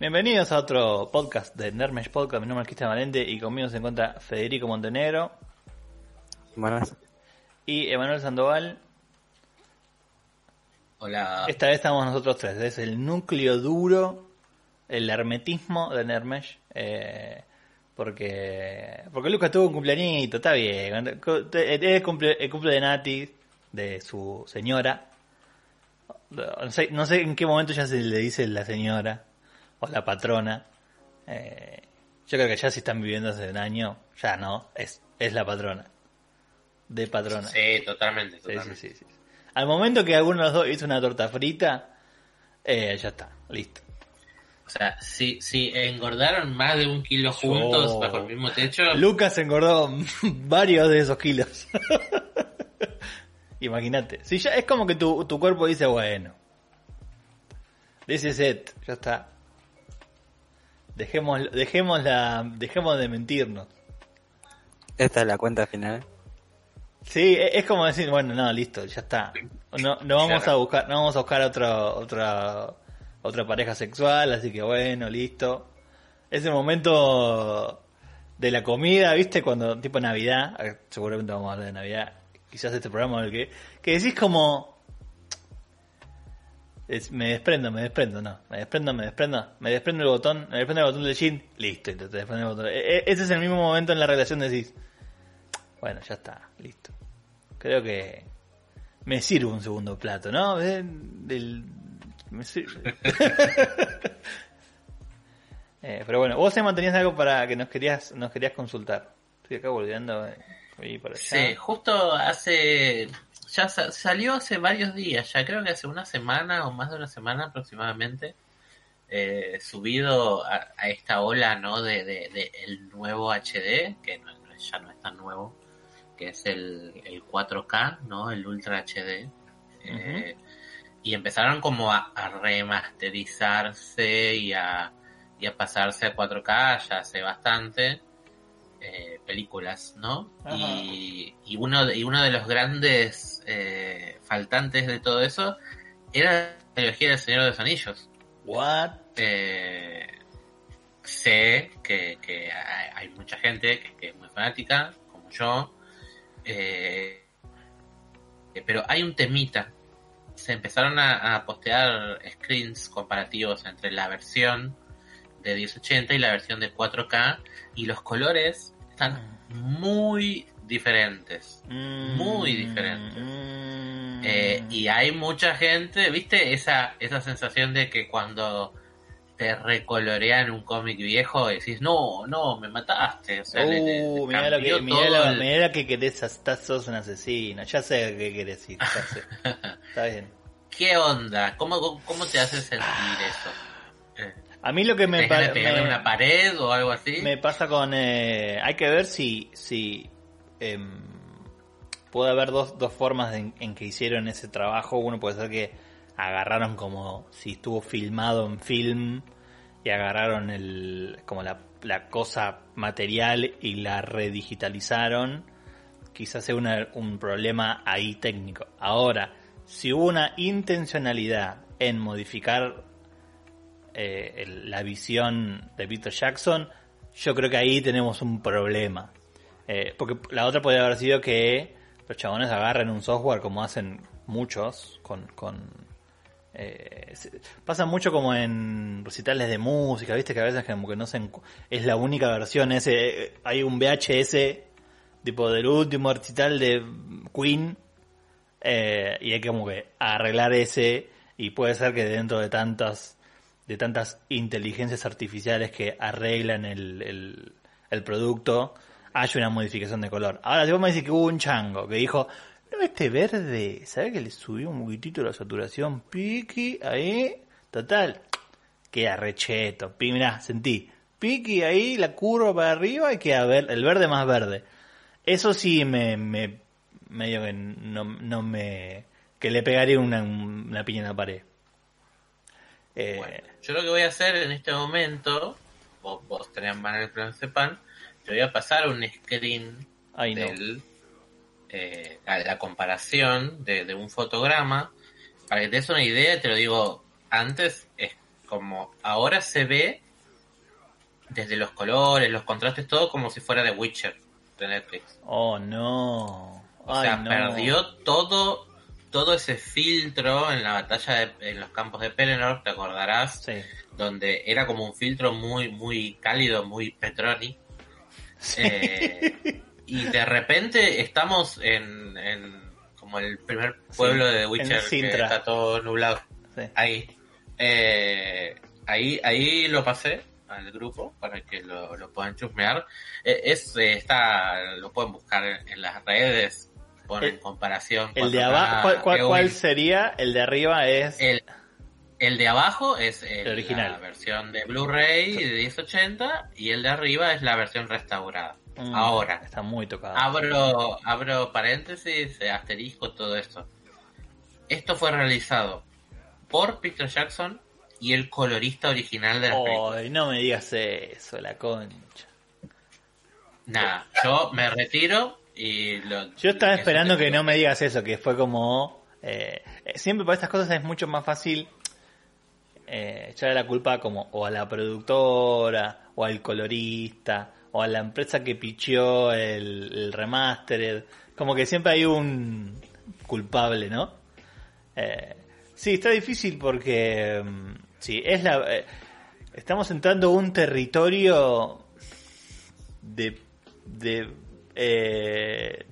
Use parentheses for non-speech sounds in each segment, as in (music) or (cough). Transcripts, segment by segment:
Bienvenidos a otro podcast de Nermesh Podcast. Mi nombre es Cristian Valente y conmigo se encuentra Federico Montenegro Buenas. y Emanuel Sandoval. Hola. Esta vez estamos nosotros tres. Es el núcleo duro, el hermetismo de Nermesh. eh, porque porque Lucas tuvo un cumpleañito, está bien. Es el cumple, el cumple de Nati, de su señora. No sé, no sé en qué momento ya se le dice la señora o la patrona. Eh, yo creo que ya si están viviendo hace un año, ya no, es, es la patrona. De patrona. Sí, totalmente. Sí, totalmente. sí, sí, sí. Al momento que alguno de los dos hizo una torta frita, eh, ya está, listo. O sea, si, si engordaron más de un kilo juntos Oh. bajo el mismo techo, Lucas engordó (laughs) varios de esos kilos. (laughs) Imagínate. Si ya es como que tu, tu cuerpo dice, bueno, this is it, ya está. Dejemos, dejemos la, dejemos de mentirnos. Esta es la cuenta final. Sí, e- es como decir, bueno, no, listo, ya está. No, no vamos Claro. a buscar, no vamos a buscar otro, otra, otra pareja sexual, así que bueno, listo. Ese momento de la comida, viste, cuando, tipo Navidad, eh, seguramente vamos a hablar de Navidad, quizás este programa del que, que decís como, me desprendo, me desprendo, no, me desprendo, me desprendo, me desprendo el botón, me desprendo el botón del jean, listo, y te, desprende el botón. E- e- ese es el mismo momento en la relación de decís, bueno, ya está, listo. Creo que me sirve un segundo plato, ¿no? Eh, del- me sirve. (laughs) Eh, pero bueno, vos Emma tenías algo para que nos querías nos querías consultar. Estoy acá volviendo eh, para allá. sí, justo hace. Ya sa- salió hace varios días, ya creo que hace una semana o más de una semana aproximadamente. eh, subido a, a esta ola no de, de- de el nuevo HD que no, ya no es tan nuevo que es el, el 4K no el Ultra HD Eh, y empezaron como a, a remasterizarse y a, y a pasarse a 4K ya hace bastante eh, películas, ¿no? Y, y uno y uno de los grandes eh, faltantes de todo eso era la trilogía del Señor de los Anillos. What? Eh, sé que, que hay, mucha gente que, que es muy fanática, como yo, eh, eh, pero hay un temita. Se empezaron a, a postear screens comparativos entre la versión de 1080 y la versión de 4K y los colores están muy diferentes. Muy diferente. Mm, Eh, y hay mucha gente, ¿viste? Esa, esa sensación de que cuando te recolorean un cómic viejo decís, no, no, me mataste. O sea, le- Uh, le mirá lo que, mirá lo, el- mirá que querés, estás, sos un asesino. Ya sé qué querés decir, ya sé. (laughs) Está bien. ¿Qué onda? ¿Cómo, cómo, te hace sentir eso? Eh, A mí lo que me, ¿Tenés ganas pa- de pegarle me- una pared o algo así? Me pasa con... eh, hay que ver si... si em, puede haber dos, dos formas en, en que hicieron ese trabajo. Uno puede ser que agarraron como si estuvo filmado en film y agarraron el como la, la cosa material y la redigitalizaron. Quizás sea un problema ahí técnico. Ahora, si hubo una intencionalidad en modificar eh, el- la visión de Peter Jackson, yo creo que ahí tenemos un problema. Eh, porque la otra podría haber sido que los chabones agarren un software como hacen muchos con... con eh, pasa mucho como en recitales de música, viste que a veces como que no se es la única versión, ese eh, hay un VHS tipo del último recital de Queen eh, y hay que como que arreglar ese y puede ser que dentro de tantas de tantas inteligencias artificiales que arreglan el, el producto haya una modificación de color. Ahora, si vos me decís que hubo un chango que dijo, no, este verde, ¿sabes que le subió un poquitito la saturación? Piqui, ahí, total, queda recheto. Mirá, sentí, piqui ahí, la curva para arriba y queda ver, el verde más verde. Eso sí me, me medio que no, no me, que le pegaría una, una piña en la pared. Eh, Bueno, yo lo que voy a hacer en este momento, vos, vos tenés en mano el plan sepan, te voy a pasar un screen Ay, no. eh, la, la comparación de, de un fotograma para que te des una idea, te lo digo antes, es como ahora se ve desde los colores, los contrastes, todo como si fuera de Witcher de Netflix. Oh, no. O Ay, sea, no. perdió todo todo ese filtro en la batalla de- en los campos de Pelennor, te acordarás, Sí. donde era como un filtro muy muy cálido, muy Petroni. Sí. Eh, y de repente estamos en, en como el primer pueblo Sí, de Witcher que está todo nublado. Sí. Ahí. Eh, ahí, ahí lo pasé al grupo para que lo, lo puedan chusmear. Eh, es, eh, está, lo pueden buscar en, en las redes, ponen El- comparación. El de 4K, abajo, ¿cuál, cuál- cuál sería? El de arriba es... El, el de abajo es el- El original. la versión de Blu-ray de 1080 y el de arriba es la versión restaurada. Mm, Ahora, Está muy tocado. abro, abro paréntesis, asterisco, todo esto. Esto fue realizado por Peter Jackson y el colorista original de la película. No me digas eso, la concha. Nada, yo me retiro y lo... Yo estaba esperando que no me digas eso, que fue como... eh, eh, siempre para estas cosas es mucho más fácil eh, echarle la culpa como o a la productora, o al colorista, o a la empresa que picheó el, el remastered. Como que siempre hay un culpable, ¿no? Eh, sí, está difícil porque... mm, sí, es la... eh, estamos entrando a un territorio de... de eh,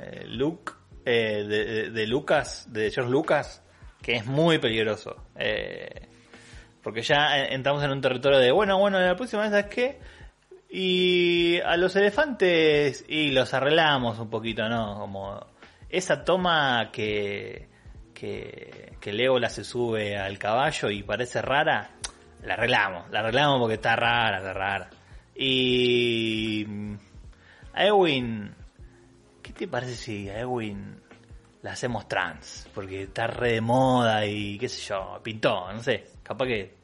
eh, Luke, eh, de- de Lucas, de George Lucas, que es muy peligroso. Eh, porque ya eh, entramos en un territorio de, bueno, bueno, la próxima vez, ¿sabes qué? Y a los elefantes, y los arreglamos un poquito, ¿no? Como esa toma que, que, que Legolas se sube al caballo y parece rara, la arreglamos, la arreglamos porque está rara, está rara. Y mm, a Ewin, ¿qué te parece si a Ewin la hacemos trans? Porque está re de moda y qué sé yo, pintó, no sé, capaz que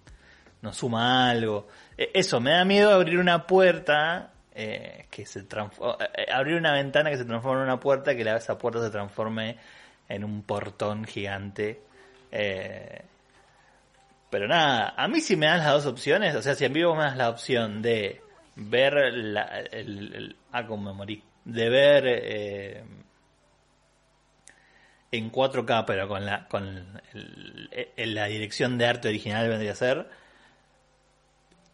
nos suma algo. Eh, Eso, me da miedo abrir una puerta eh, que se transforma, abrir una ventana que se transforme en una puerta, que esa puerta se transforme en un portón gigante. Eh, pero nada, a mí si me das las dos opciones, o sea, si en vivo me das la opción de ver la, el, ah, como me morí, de ver eh, en 4K, pero con la con el- la dirección de arte original vendría a ser,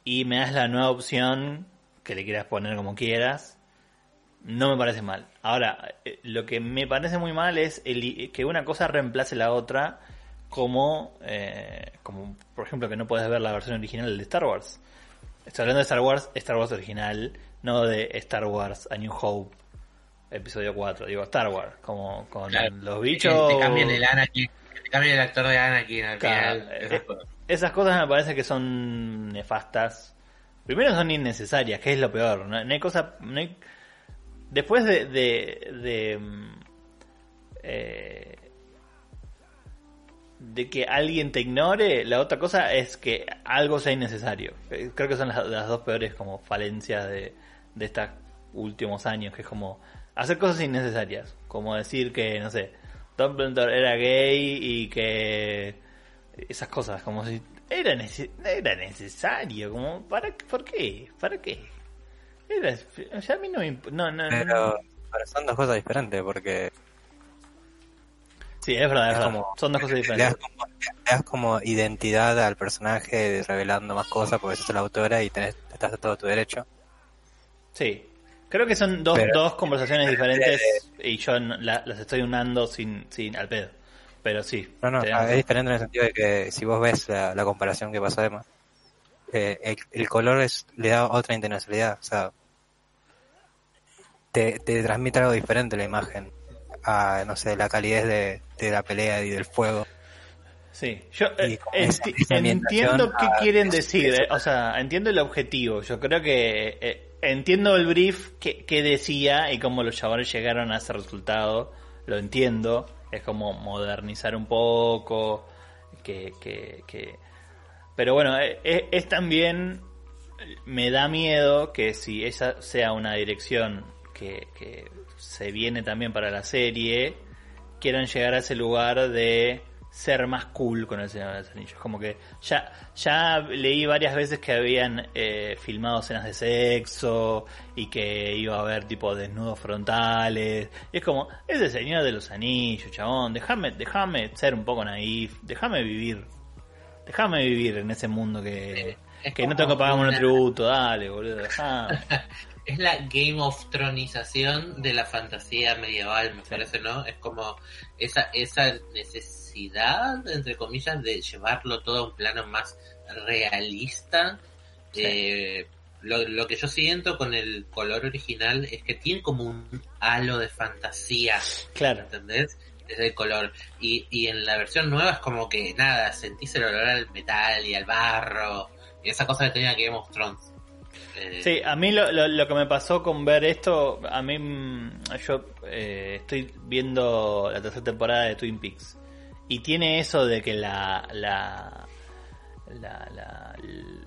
y me das la nueva opción que le quieras poner como quieras, no me parece mal. Ahora, eh, lo que me parece muy mal es el- que una cosa reemplace la otra, como, eh, como por ejemplo que no puedes ver la versión original de Star Wars. Estoy hablando de Star Wars, Star Wars original, no de Star Wars A New Hope, episodio 4. Digo, Star Wars, como con Claro, los Que bichos. te cambien el Anakin, que te cambien el actor de Anakin al Claro, final. eh, esas cosas. Me parece que son nefastas. Primero son innecesarias, que es lo peor. No, hay cosa. Después de. de, mm, eh, de que alguien te ignore, la otra cosa es que algo sea innecesario. Creo que son las, las dos peores como falencias de, de estos últimos años, que es como hacer cosas innecesarias. Como decir que, no sé, Dumbledore era gay y que esas cosas, como si era, nece- era necesario, como, ¿para, ¿por qué? ¿Para qué? Era, o sea, a mí no me no, no. Pero, pero son dos cosas diferentes porque Sí, es verdad, es es verdad. como- Son dos cosas le das, diferentes. como, le das como identidad al personaje revelando más cosas porque sos la autora y tenés, estás a todo tu derecho. Sí. Creo que son dos, Pero- dos conversaciones (laughs) diferentes y yo la- las estoy unando sin, sin al pedo. Pero sí. No, no, es diferente en el sentido de que si vos ves la, la comparación que pasó además, eh, el, el color es, le da otra intencionalidad, o sea, te, te transmite algo diferente la imagen a, no sé, la calidez de, de la pelea y del fuego. Sí, yo eh, esa- esa entiendo qué quieren decir, eh, o sea, entiendo el objetivo. Yo creo que entiendo el brief que, que decía y cómo los chavales llegaron a ese resultado. Lo entiendo. Es como modernizar un poco. Que, que, que... Pero bueno, eh, eh, es también. Me da miedo que si esa sea una dirección que, que se viene también para la serie, quieran llegar a ese lugar de ser más cool con el Señor de los Anillos. Como que ya, ya leí varias veces que habían eh, filmado escenas de sexo y que iba a haber tipo desnudos frontales. Y es como, es el Señor de los Anillos, chabón. Déjame, déjame ser un poco naif. Déjame vivir. Déjame vivir en ese mundo que, Es que no tengo que pagar un tributo. Dale, boludo. Déjame. (laughs) Es la Game of Tronización de la fantasía medieval, me Sí. parece, ¿no? Es como esa, esa necesidad, entre comillas, de llevarlo todo a un plano más realista. Sí. Eh, lo, lo que yo siento con el color original es que tiene como un halo de fantasía, Claro. ¿entendés? Desde el color. Y, y en la versión nueva es como que nada, sentís el olor al metal y al barro, y esa cosa que tenía Game of Thrones. Eh, Sí, a mí lo, lo, lo que me pasó con ver esto, a mí mm, yo eh, estoy viendo la tercera temporada de Twin Peaks y tiene eso de que la la, la, la,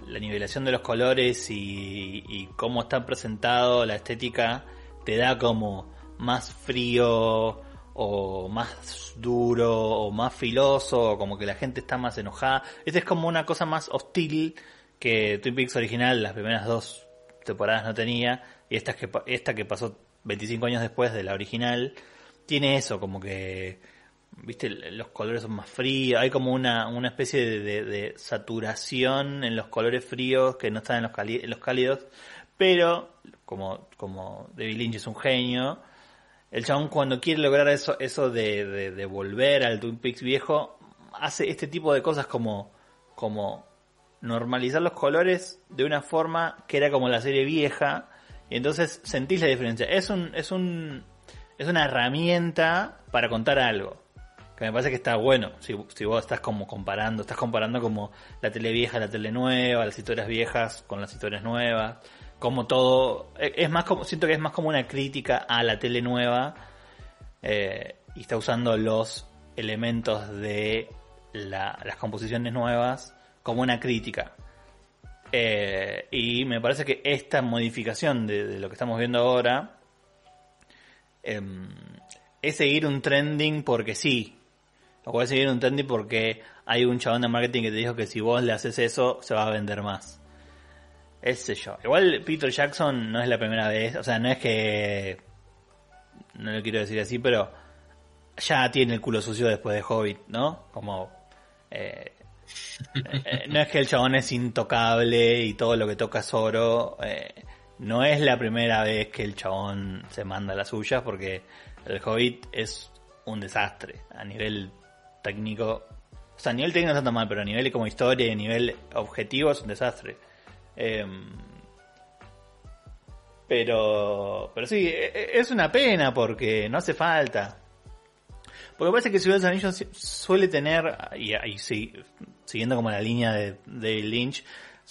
la nivelación de los colores y, y cómo está presentado la estética te da como más frío o más duro o más filoso como que la gente está más enojada. Esta es como una cosa más hostil que Twin Peaks original las primeras dos temporadas no tenía y esta que esta que pasó 25 años después de la original tiene eso como que viste los colores son más fríos hay como una, una especie de, saturación en los colores fríos que no están en los, cali- en los cálidos pero como como David Lynch es un genio el chabón cuando quiere lograr eso eso de, de, de volver al Twin Peaks viejo hace este tipo de cosas como como normalizar los colores de una forma que era como la serie vieja y entonces sentís la diferencia. Es un es un es una herramienta para contar algo. Me parece que está bueno. Si, si vos estás como comparando, estás comparando como la tele vieja, la tele nueva, las historias viejas con las historias nuevas, como todo es es más como siento que es más como una crítica a la tele nueva eh, y está usando los elementos de la- las composiciones nuevas como una crítica. Eh, y me parece que esta modificación de, de lo que estamos viendo ahora em, es seguir un trending porque sí. O es seguir un trending porque hay un chabón de marketing que te dijo que si vos le haces eso se va a vender más. Ese yo. Igual Peter Jackson no es la primera vez, o sea, no es que no lo quiero decir así, pero ya tiene el culo sucio después de Hobbit, ¿no? Como eh, eh, no es que el chabón es intocable y todo lo que toca es oro. eh, no es la primera vez que el chabón se manda las suyas porque el Hobbit es un desastre a nivel técnico. O sea, a nivel técnico no está tan mal, pero a nivel como historia y a nivel objetivo es un desastre. Em, pero, pero sí, e- e- es una pena porque no hace falta. Porque parece que Ciudad de los Anillos suele tener, y, y sí, siguiendo como la línea de Lynch,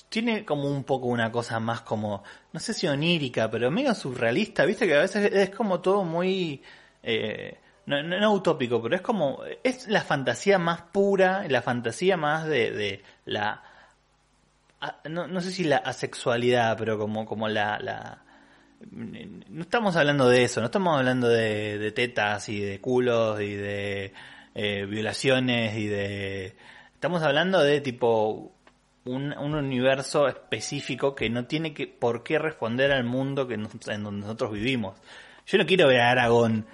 tiene como un poco una cosa más como, no sé si onírica, pero medio surrealista, viste que a veces es como todo muy, eh, no, no, utópico, pero es como, es la fantasía más pura, la fantasía más de, de la, no, no sé si la asexualidad, pero como, como la, no estamos hablando de eso, no estamos hablando de, de tetas y de culos y de eh, violaciones y de... Estamos hablando de tipo un, un universo específico que no tiene que por qué responder al mundo que nos- en donde nosotros vivimos. Yo no quiero ver a Aragón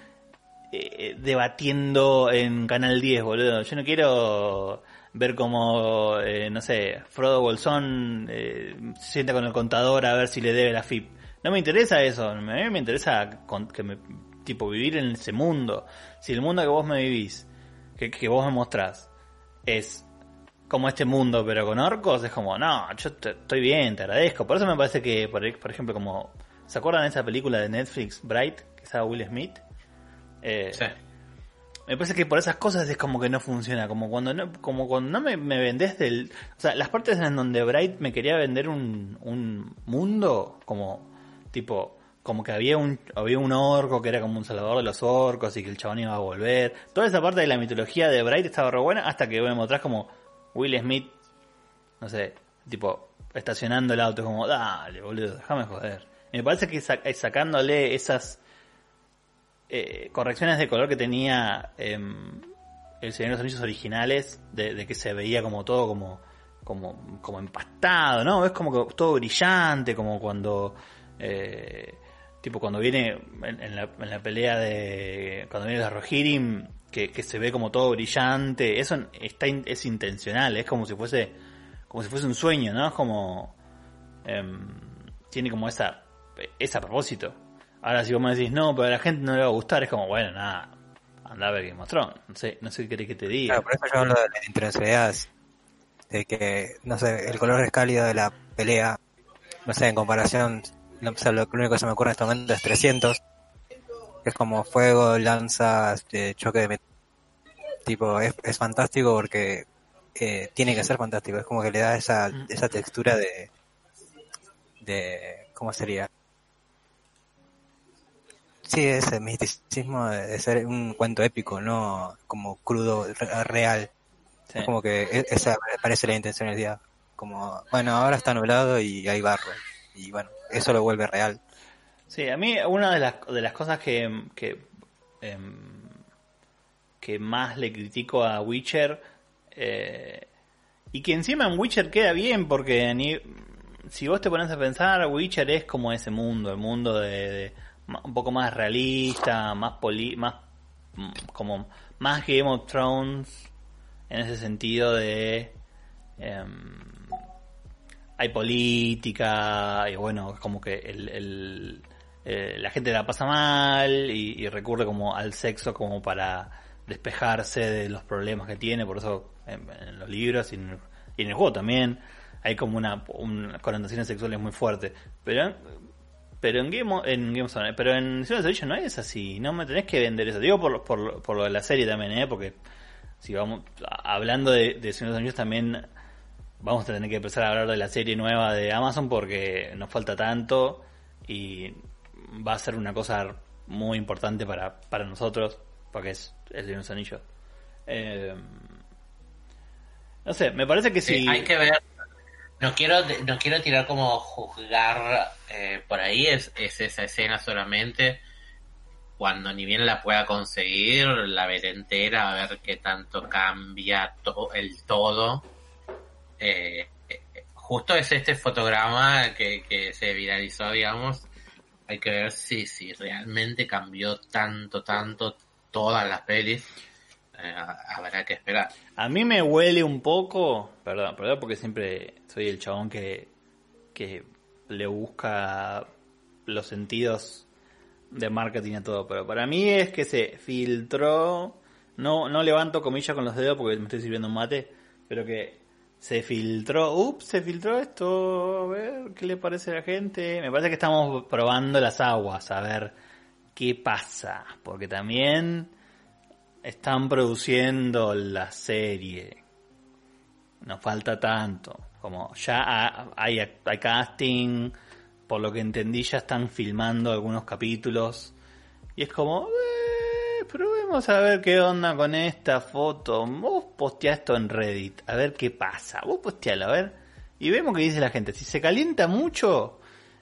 eh, debatiendo en Canal 10, boludo. Yo no quiero ver como, eh, no sé, Frodo Bolsón eh, se sienta con el contador a ver si le debe la FIP. No me interesa eso, a mí me interesa con- que me, tipo vivir en ese mundo. Si el mundo que vos me vivís, que, vos me mostrás, es como este mundo pero con orcos, es como, no, yo estoy bien, te agradezco. Por eso me parece que, por, por ejemplo, como, ¿se acuerdan de esa película de Netflix, Bright, que estaba Will Smith? Eh, Sí. me parece que por esas cosas es como que no funciona, como cuando no, como cuando no me, me vendés del, o sea, las partes en donde Bright me quería vender un, un mundo como tipo como que había un había un orco que era como un salvador de los orcos y que el chabón iba a volver. Toda esa parte de la mitología de Bright estaba re buena hasta que me mostrás como Will Smith, no sé, tipo estacionando el auto como, dale, boludo, déjame joder. Y me parece que eh, sacándole esas eh, correcciones de color que tenía em, el Señor de los Anillos originales, de, que se veía como todo como, como, como empastado, ¿no? Es como que todo brillante, como cuando, eh, tipo cuando viene en, la, en la pelea de, cuando viene de Rohirrim, que, que se ve como todo brillante, eso está es intencional, es como si fuese, como si fuese un sueño, ¿no? Es como, em, tiene como esa, ese a propósito. Ahora si vos me decís, no, pero a la gente no le va a gustar, es como, bueno, nada, anda a ver Game of Thrones. No sé, no sé qué querés que te diga. Claro, por eso yo hablo de la intencionalidad, de que, no sé, el color es cálido de la pelea, no sé, en comparación, no sé, lo, único que se me ocurre en este momento es 300, que es como fuego, lanza, este, choque de met- tipo, es, fantástico porque eh, tiene que ser fantástico, es como que le da esa, esa textura de, de, ¿cómo sería? Sí, ese misticismo de, ser un cuento épico, no como crudo, re- real. Sí. Es como que e- esa parece la intencionalidad. Como, bueno, ahora está nublado y hay barro. Y bueno, eso lo vuelve real. Sí, a mí una de las, de las cosas que, que, em, que más le critico a Witcher, eh, y que encima en Witcher queda bien, porque ni, si vos te pones a pensar, Witcher es como ese mundo, el mundo de, un poco más realista, más poli, más mm, como más Game of Thrones, en ese sentido de... em, hay política y bueno, como que el, eh, la gente la pasa mal y, recurre como al sexo como para despejarse de los problemas que tiene, por eso en, los libros y en, el, juego también hay como una, una connotaciones sexuales muy fuerte, pero pero en Game of, en Game of Thrones, pero en los Anillos no es así, no me tenés que vender eso, digo por, por, por lo de la serie también, ¿eh? porque si vamos hablando de, de Señor de también vamos a tener que empezar a hablar de la serie nueva de Amazon porque nos falta tanto y va a ser una cosa muy importante para, para nosotros porque es el de los anillos. Eh, no sé, me parece que Sí, sí. hay que ver. No quiero, no quiero tirar como juzgar eh, por ahí, es, es esa escena solamente. Cuando ni bien la pueda conseguir, la veré entera, a ver qué tanto cambia to- el todo. Eh, justo es este fotograma que, que se viralizó, digamos. Hay que ver si, si realmente cambió tanto, tanto todas las pelis. Eh, habrá que esperar. A mí me huele un poco, perdón, perdón porque siempre soy el chabón que, que le busca los sentidos de marketing a todo, pero para mí es que se filtró, no, no levanto comillas con los dedos porque me estoy sirviendo un mate, pero que se filtró, ups, se filtró esto, a ver qué le parece a la gente. Me parece que estamos probando las aguas, a ver qué pasa, porque también están produciendo la serie. Nos falta tanto. Como ya ha- hay, hay casting, por lo que entendí ya están filmando algunos capítulos. Y es como, eh, probemos a ver qué onda con esta foto. Vos postea esto en Reddit, a ver qué pasa. Vos postealo, a ver. Y vemos qué dice la gente. Si se calienta mucho,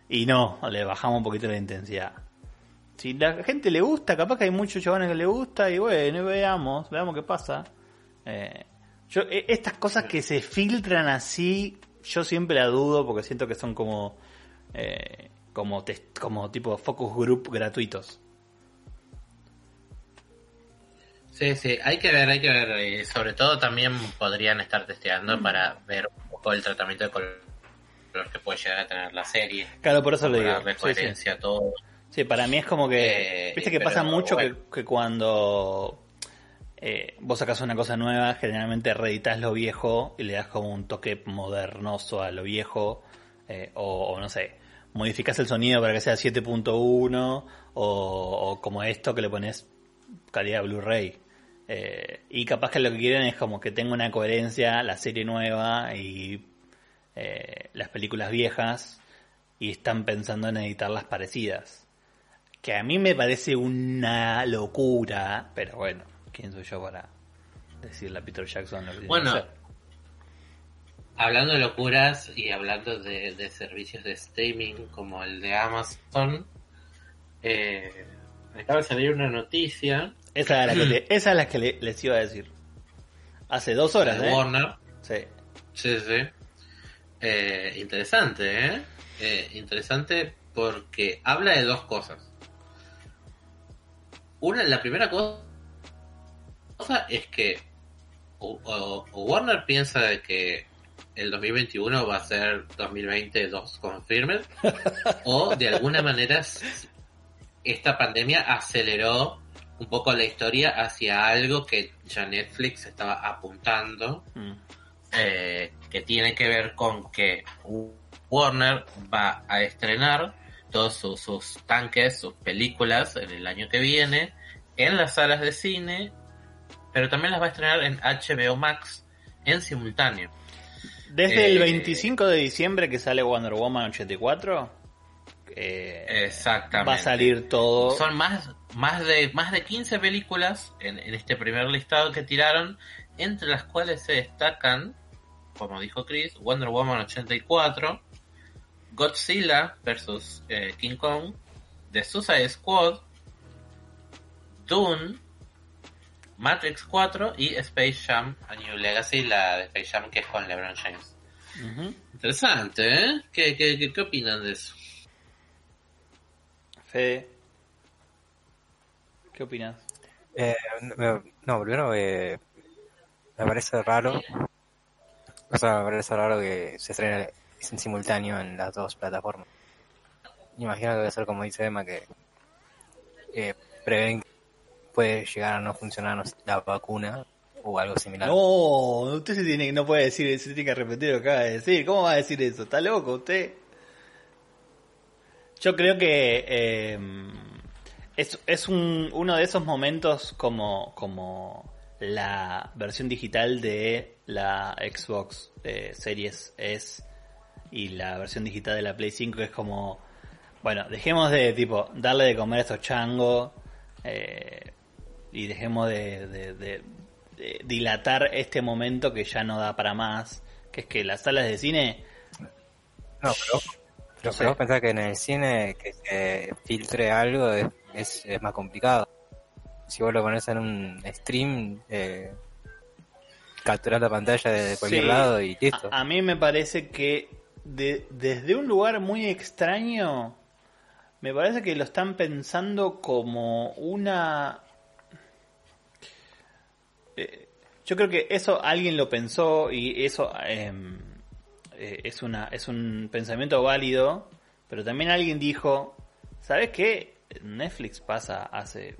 y no, le bajamos un poquito la intensidad. Si la gente le gusta, capaz que hay muchos chavales que le gusta, y bueno, veamos, veamos qué pasa. Eh, yo, e- estas cosas que se filtran así, yo siempre la dudo porque siento que son como, eh, como, test- como tipo focus group gratuitos. Sí, sí, hay que ver, hay que ver. sobre todo también podrían estar testeando para ver un poco el tratamiento de color que puede llegar a tener la serie. Claro, por eso le digo. darle Sí, sí. coherencia a todo. Sí, para mí es como que. Eh, Viste que pasa mucho bueno. que, que cuando eh, vos sacas una cosa nueva, generalmente reeditas lo viejo y le das como un toque modernoso a lo viejo. eh, o, no sé, modificas el sonido para que sea 7.1 o, o como esto que le pones calidad Blu-ray. Eh, y capaz que lo que quieren es como que tenga una coherencia la serie nueva y eh, las películas viejas y están pensando en editarlas parecidas. Que a mí me parece una locura, pero bueno, ¿quién soy yo para decirle a Peter Jackson lo que tiene Bueno, hacer? Hablando de locuras y hablando de, de servicios de streaming como el de Amazon, eh, acaba de salir una noticia Esa es la que, (clears throat) le- esa es la que le- les iba a decir. Hace dos horas, de ¿eh? Warner. Sí. Sí, sí. Eh, interesante, ¿eh? ¿eh? Interesante porque habla de dos cosas. Una, la primera cosa es que o, o- o Warner piensa de que el 2021 va a ser 2020 2 confirmed o de alguna manera esta pandemia aceleró un poco la historia hacia algo que ya Netflix estaba apuntando Mm. eh, que tiene que ver con que Warner va a estrenar todos sus, sus tanques, sus películas en el año que viene en las salas de cine, pero también las va a estrenar en HBO Max en simultáneo. Desde Eh, el 25 de diciembre que sale Wonder Woman 84, eh, Exactamente. va a salir todo. Son más, más, de, más de 15 películas en, en este primer listado que tiraron, entre las cuales se destacan, como dijo Chris, Wonder Woman 84, Godzilla vs. eh, King Kong, The Suicide Squad, Dune, Matrix 4 y Space Jam A New Legacy, la de Space Jam que es con LeBron James. Interesante, ¿eh? ¿Qué, qué, qué, qué opinan de eso? Fede, ¿qué opinas? Eh, no, no, primero eh, me parece raro. O sea, me parece raro que se estrene en simultáneo en las dos plataformas. Imagino que debe ser como dice Emma, que eh, prevén que puede llegar a no funcionar la vacuna o algo similar. No, usted se tiene, no puede decir, se tiene que repetir lo que acaba de decir. ¿Cómo va a decir eso? ¿Está loco usted? Yo creo que eh, es, es un, uno de esos momentos como, como la versión digital de la Xbox eh, Series S y la versión digital de la Play 5 es como, bueno, dejemos de tipo darle de comer a estos changos eh, y dejemos de, de- de- de dilatar este momento que ya no da para más, que es que las salas de cine No, pero, pero, Sí. vos pensás que en el cine que se filtre algo es, es, es más complicado. Si vos lo pones en un stream, eh, capturás la pantalla de cualquier Sí. lado y listo. A, a mí me parece que de- desde un lugar muy extraño, me parece que lo están pensando como una... Eh, yo creo que eso alguien lo pensó y eso em, eh, es, una, es un pensamiento válido, pero también alguien dijo, ¿sabes qué? Netflix pasa hace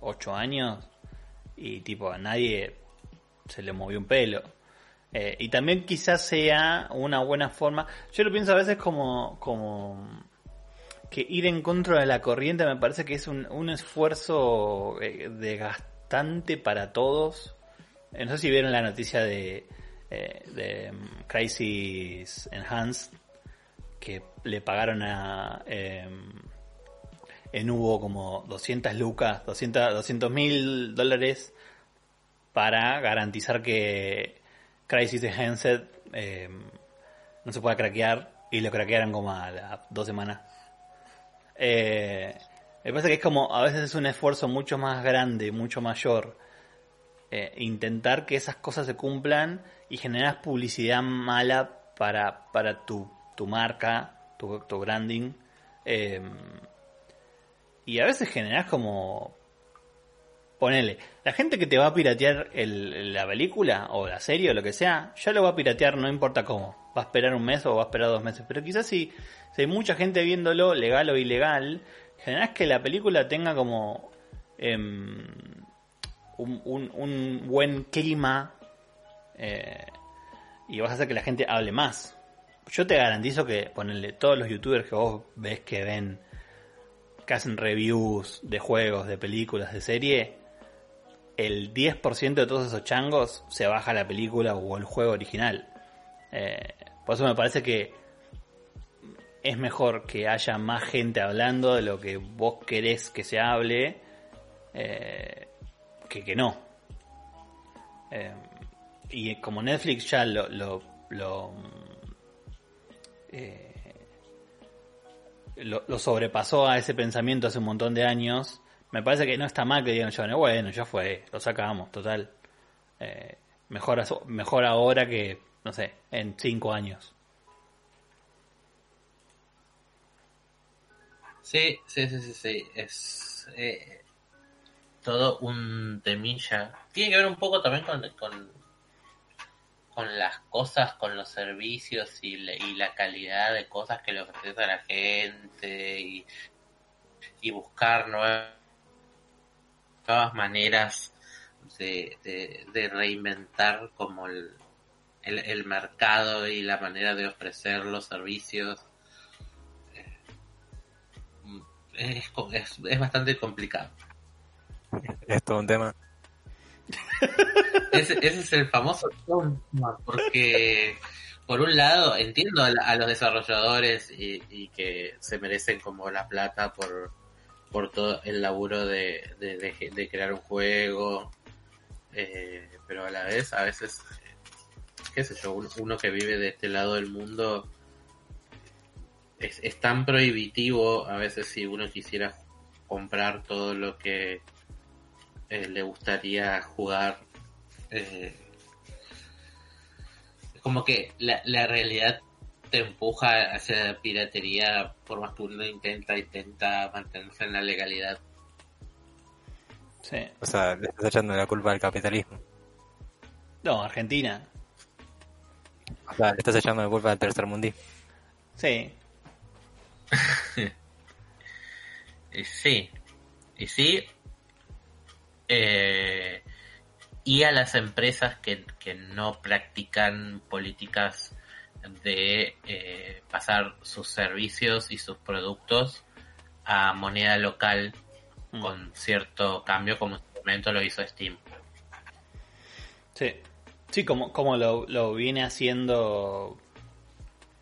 ocho años y tipo a nadie se le movió un pelo. Eh, y también quizás sea una buena forma. Yo lo pienso a veces como, como que ir en contra de la corriente me parece que es un, un esfuerzo eh, desgastante para todos. Eh, no sé si vieron la noticia de, eh, de um, Crisis Enhanced que le pagaron a em, en hubo como 200 lucas, 200 mil dólares para garantizar que Crisis Enhanced eh, no se pueda craquear y lo craquearon como a las dos semanas. Eh, me parece que es como, a veces es un esfuerzo mucho más grande, mucho mayor, eh, intentar que esas cosas se cumplan y generas publicidad mala para, para tu, tu marca, tu, branding. eh, y a veces generas como Ponele, la gente que te va a piratear el- la película o la serie o lo que sea, ya lo va a piratear no importa cómo. Va a esperar un mes o va a esperar dos meses. Pero quizás si, si hay mucha gente viéndolo, legal o ilegal, generás que la película tenga como em, un, un- un buen clima eh, y vas a hacer que la gente hable más. Yo te garantizo que, ponele, todos los youtubers que vos ves que ven, que hacen reviews de juegos, de películas, de serie, el 10% de todos esos changos se baja la película o el juego original. Eh, por eso me parece que es mejor que haya más gente hablando de lo que vos querés que se hable eh, que que no. Eh, y como Netflix ya lo, lo, lo, eh, lo, lo sobrepasó a ese pensamiento hace un montón de años, me parece que no está mal que digan, "Bueno, bueno, ya fue, lo sacamos, total. mejor, mejor ahora que, no sé, en cinco años. Sí, sí, sí, sí, sí. Es eh, todo un temilla. Tiene que ver un poco también con, con, con las cosas, con los servicios y la, calidad de cosas que le ofreces a la gente y, y buscar nuevas, maneras de, de, reinventar como el, el mercado y la manera de ofrecer los servicios es, es, es bastante complicado. Es todo un tema. Ese, ese es el famoso tema, porque por un lado entiendo a, los desarrolladores y, y que se merecen como la plata por, por todo el laburo de, de, de- de crear un juego, eh, pero a la vez a veces, eh, qué sé yo, uno, uno que vive de este lado del mundo es, es tan prohibitivo a veces si uno quisiera comprar todo lo que eh, le gustaría jugar. eh, es como que la, la realidad te empuja hacia la piratería por más que uno intenta, intenta mantenerse en la legalidad. Sí. O sea, le estás echando la culpa al capitalismo. No, Argentina. O sea, le estás echando la culpa al tercermundismo. Sí. (laughs) Y sí, y sí. eh, y a las empresas que, que no practican políticas de eh, pasar sus servicios y sus productos a moneda local Mm. con cierto cambio como en su momento lo hizo Steam. Sí. Sí, como, como lo, lo viene haciendo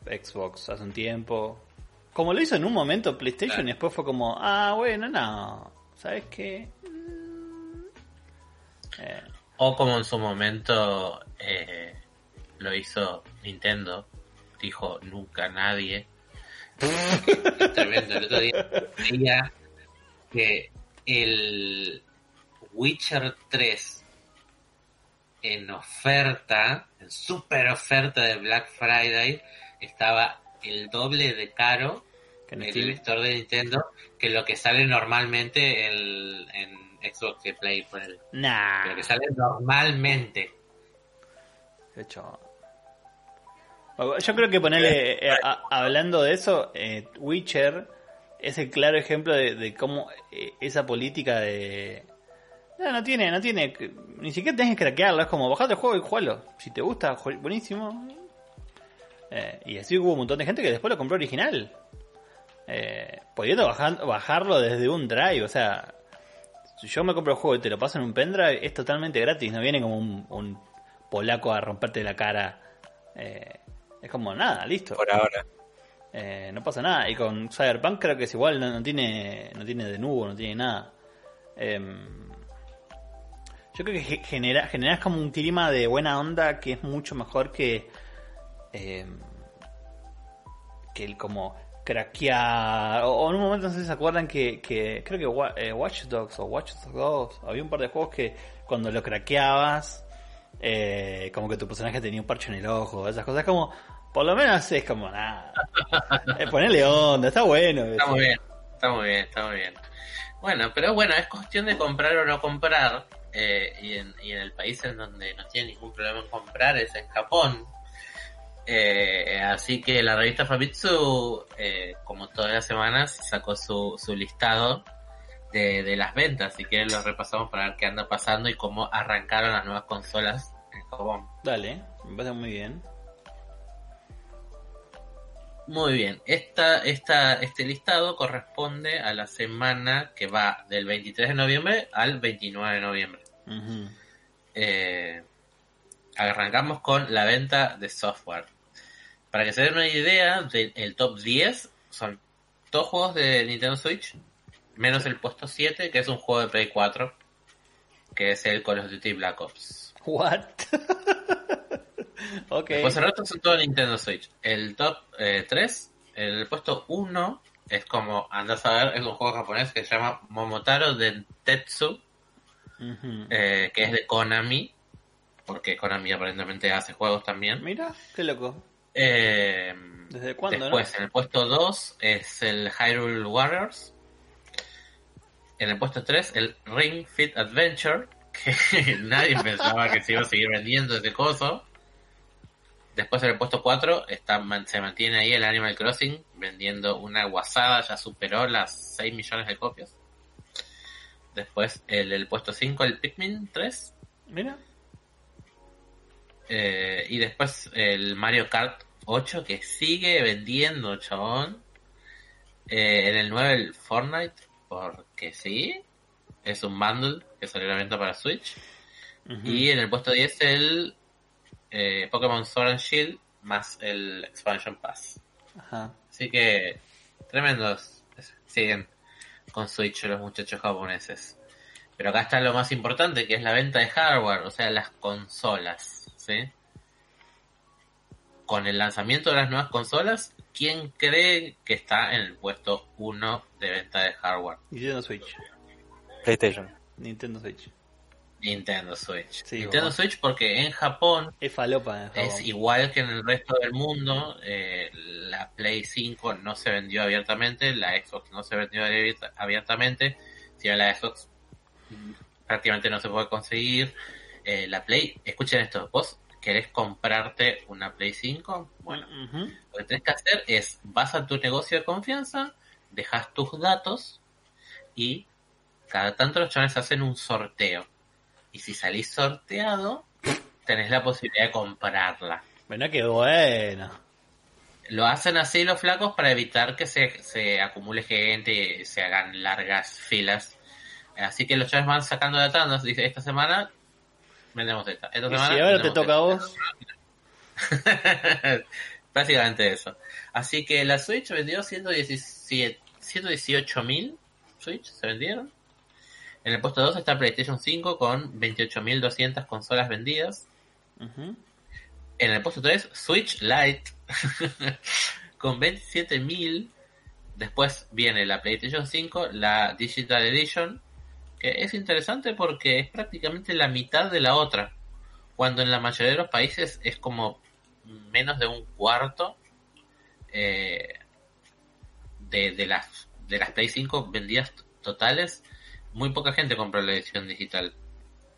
Xbox hace un tiempo. Como lo hizo en un momento PlayStation Claro. y después fue como, ah, bueno, no. ¿Sabes qué? Mm. Eh, O como en su momento eh, lo hizo Nintendo, dijo nunca nadie. (laughs) Tremendo, el otro día veía que el Witcher 3 en oferta, en super oferta de Black Friday, estaba el doble de caro que en el store de Nintendo que lo que sale normalmente en, en Xbox y Play por el Nah. lo que sale normalmente. De hecho. Yo creo que ponerle, eh, a- hablando de eso, eh, Witcher es el claro ejemplo de, de cómo eh, esa política de... No, no tiene, no tiene, ni siquiera tenés que craquearlo, es como bajate el juego y jugalo. Si te gusta, buenísimo. Eh, y así hubo un montón de gente que después lo compró original. Eh, pudiendo bajar, bajarlo desde un drive, o sea, si yo me compro el juego y te lo paso en un pendrive, es totalmente gratis, no viene como un, un polaco a romperte la cara. Eh, es como nada, listo. Por ahora. Eh, no pasa nada. Y con Cyberpunk creo que es igual, no, no tiene no tiene de nuevo, no tiene nada. Em, yo creo que ge- genera, generas como un clima de buena onda que es mucho mejor que em, que el como craquear o, o en un momento no sé si se acuerdan que, que creo que eh, Watch Dogs o Watch Dogs 2 había un par de juegos que cuando lo craqueabas eh, como que tu personaje tenía un parche en el ojo esas cosas como por lo menos es como nada eh, ponerle onda está bueno Está muy bien, está muy bien, está muy bien. Bueno, pero bueno, es cuestión de comprar o no comprar. eh, y, en, y en el país en donde no tiene ningún problema en comprar es en Japón. Eh, así que la revista Famitsu, eh, como todas las semanas, sacó su, su listado de, de las ventas. Si quieren lo repasamos para ver qué anda pasando y cómo arrancaron las nuevas consolas en Japón. dale me parece muy bien Muy bien, esta, esta, este listado corresponde a la semana que va del 23 de noviembre al 29 de noviembre. Eh, arrancamos con la venta de software. Para que se den una idea del top 10, son dos juegos de Nintendo Switch, menos el puesto 7, que es un juego de Play 4, que es el Call of Duty Black Ops. what (laughs) ok Después el resto son todo Nintendo Switch. El top eh, 3, el puesto 1, es como, andás a ver, es un juego japonés que se llama Momotaro Dentetsu, eh, que es de Konami. Porque Konami aparentemente hace juegos también. Mira, qué loco. Eh, ¿Desde cuándo, después, en el puesto 2 es el Hyrule Warriors. En el puesto 3, el Ring Fit Adventure, que (laughs) nadie pensaba que se iba a seguir vendiendo ese coso. Después en el puesto 4 está, se mantiene ahí el Animal Crossing vendiendo una guasada, ya superó las 6 millones de copias. Después el, el puesto 5 el Pikmin 3. Mira. Eh, y después el Mario Kart 8 que sigue vendiendo, chabón. Eh, en el 9 el Fortnite, porque sí. Es un bundle que salió a la venta para Switch. Y en el puesto 10 el eh, Pokémon Sword and Shield más el Expansion Pass. Ajá. Así que tremendos. Siguen con Switch los muchachos japoneses. Pero acá está lo más importante, que es la venta de hardware, o sea, las consolas. ¿Sí? Con el lanzamiento de las nuevas consolas, ¿quién cree que está en el puesto 1 de venta de hardware? Nintendo Switch. PlayStation. Nintendo Switch. Nintendo Switch. Sí, Nintendo. Switch porque en Japón Es falopa. en Es igual que en el resto del mundo, eh, la Play 5 no se vendió abiertamente, la Xbox no se vendió abierta- abiertamente, si bien la Xbox prácticamente no se puede conseguir. Eh, la Play, escuchen esto, vos querés comprarte una Play 5, bueno, lo que tenés que hacer es, vas a tu negocio de confianza, dejas tus datos y cada tanto los chavales hacen un sorteo. Y si salís sorteado, tenés la posibilidad de comprarla. Bueno, qué bueno. Lo hacen así los flacos para evitar que se, se acumule gente y se hagan largas filas. Así que los chavales van sacando la tanda. Dice, esta semana vendemos esta. Esta Y semana si ahora te toca a vos, (laughs) Básicamente eso. Así que la Switch vendió 117 118.000 Switch, se vendieron. En el puesto 2 está PlayStation 5 con 28.200 consolas vendidas. En el puesto 3, Switch Lite (laughs) con 27.000. Después viene la PlayStation 5, la Digital Edition, que es interesante porque es prácticamente la mitad de la otra. Cuando en la mayoría de los países es como menos de un cuarto eh, de, de las de las Play 5 vendidas totales. Muy poca gente compró la edición digital.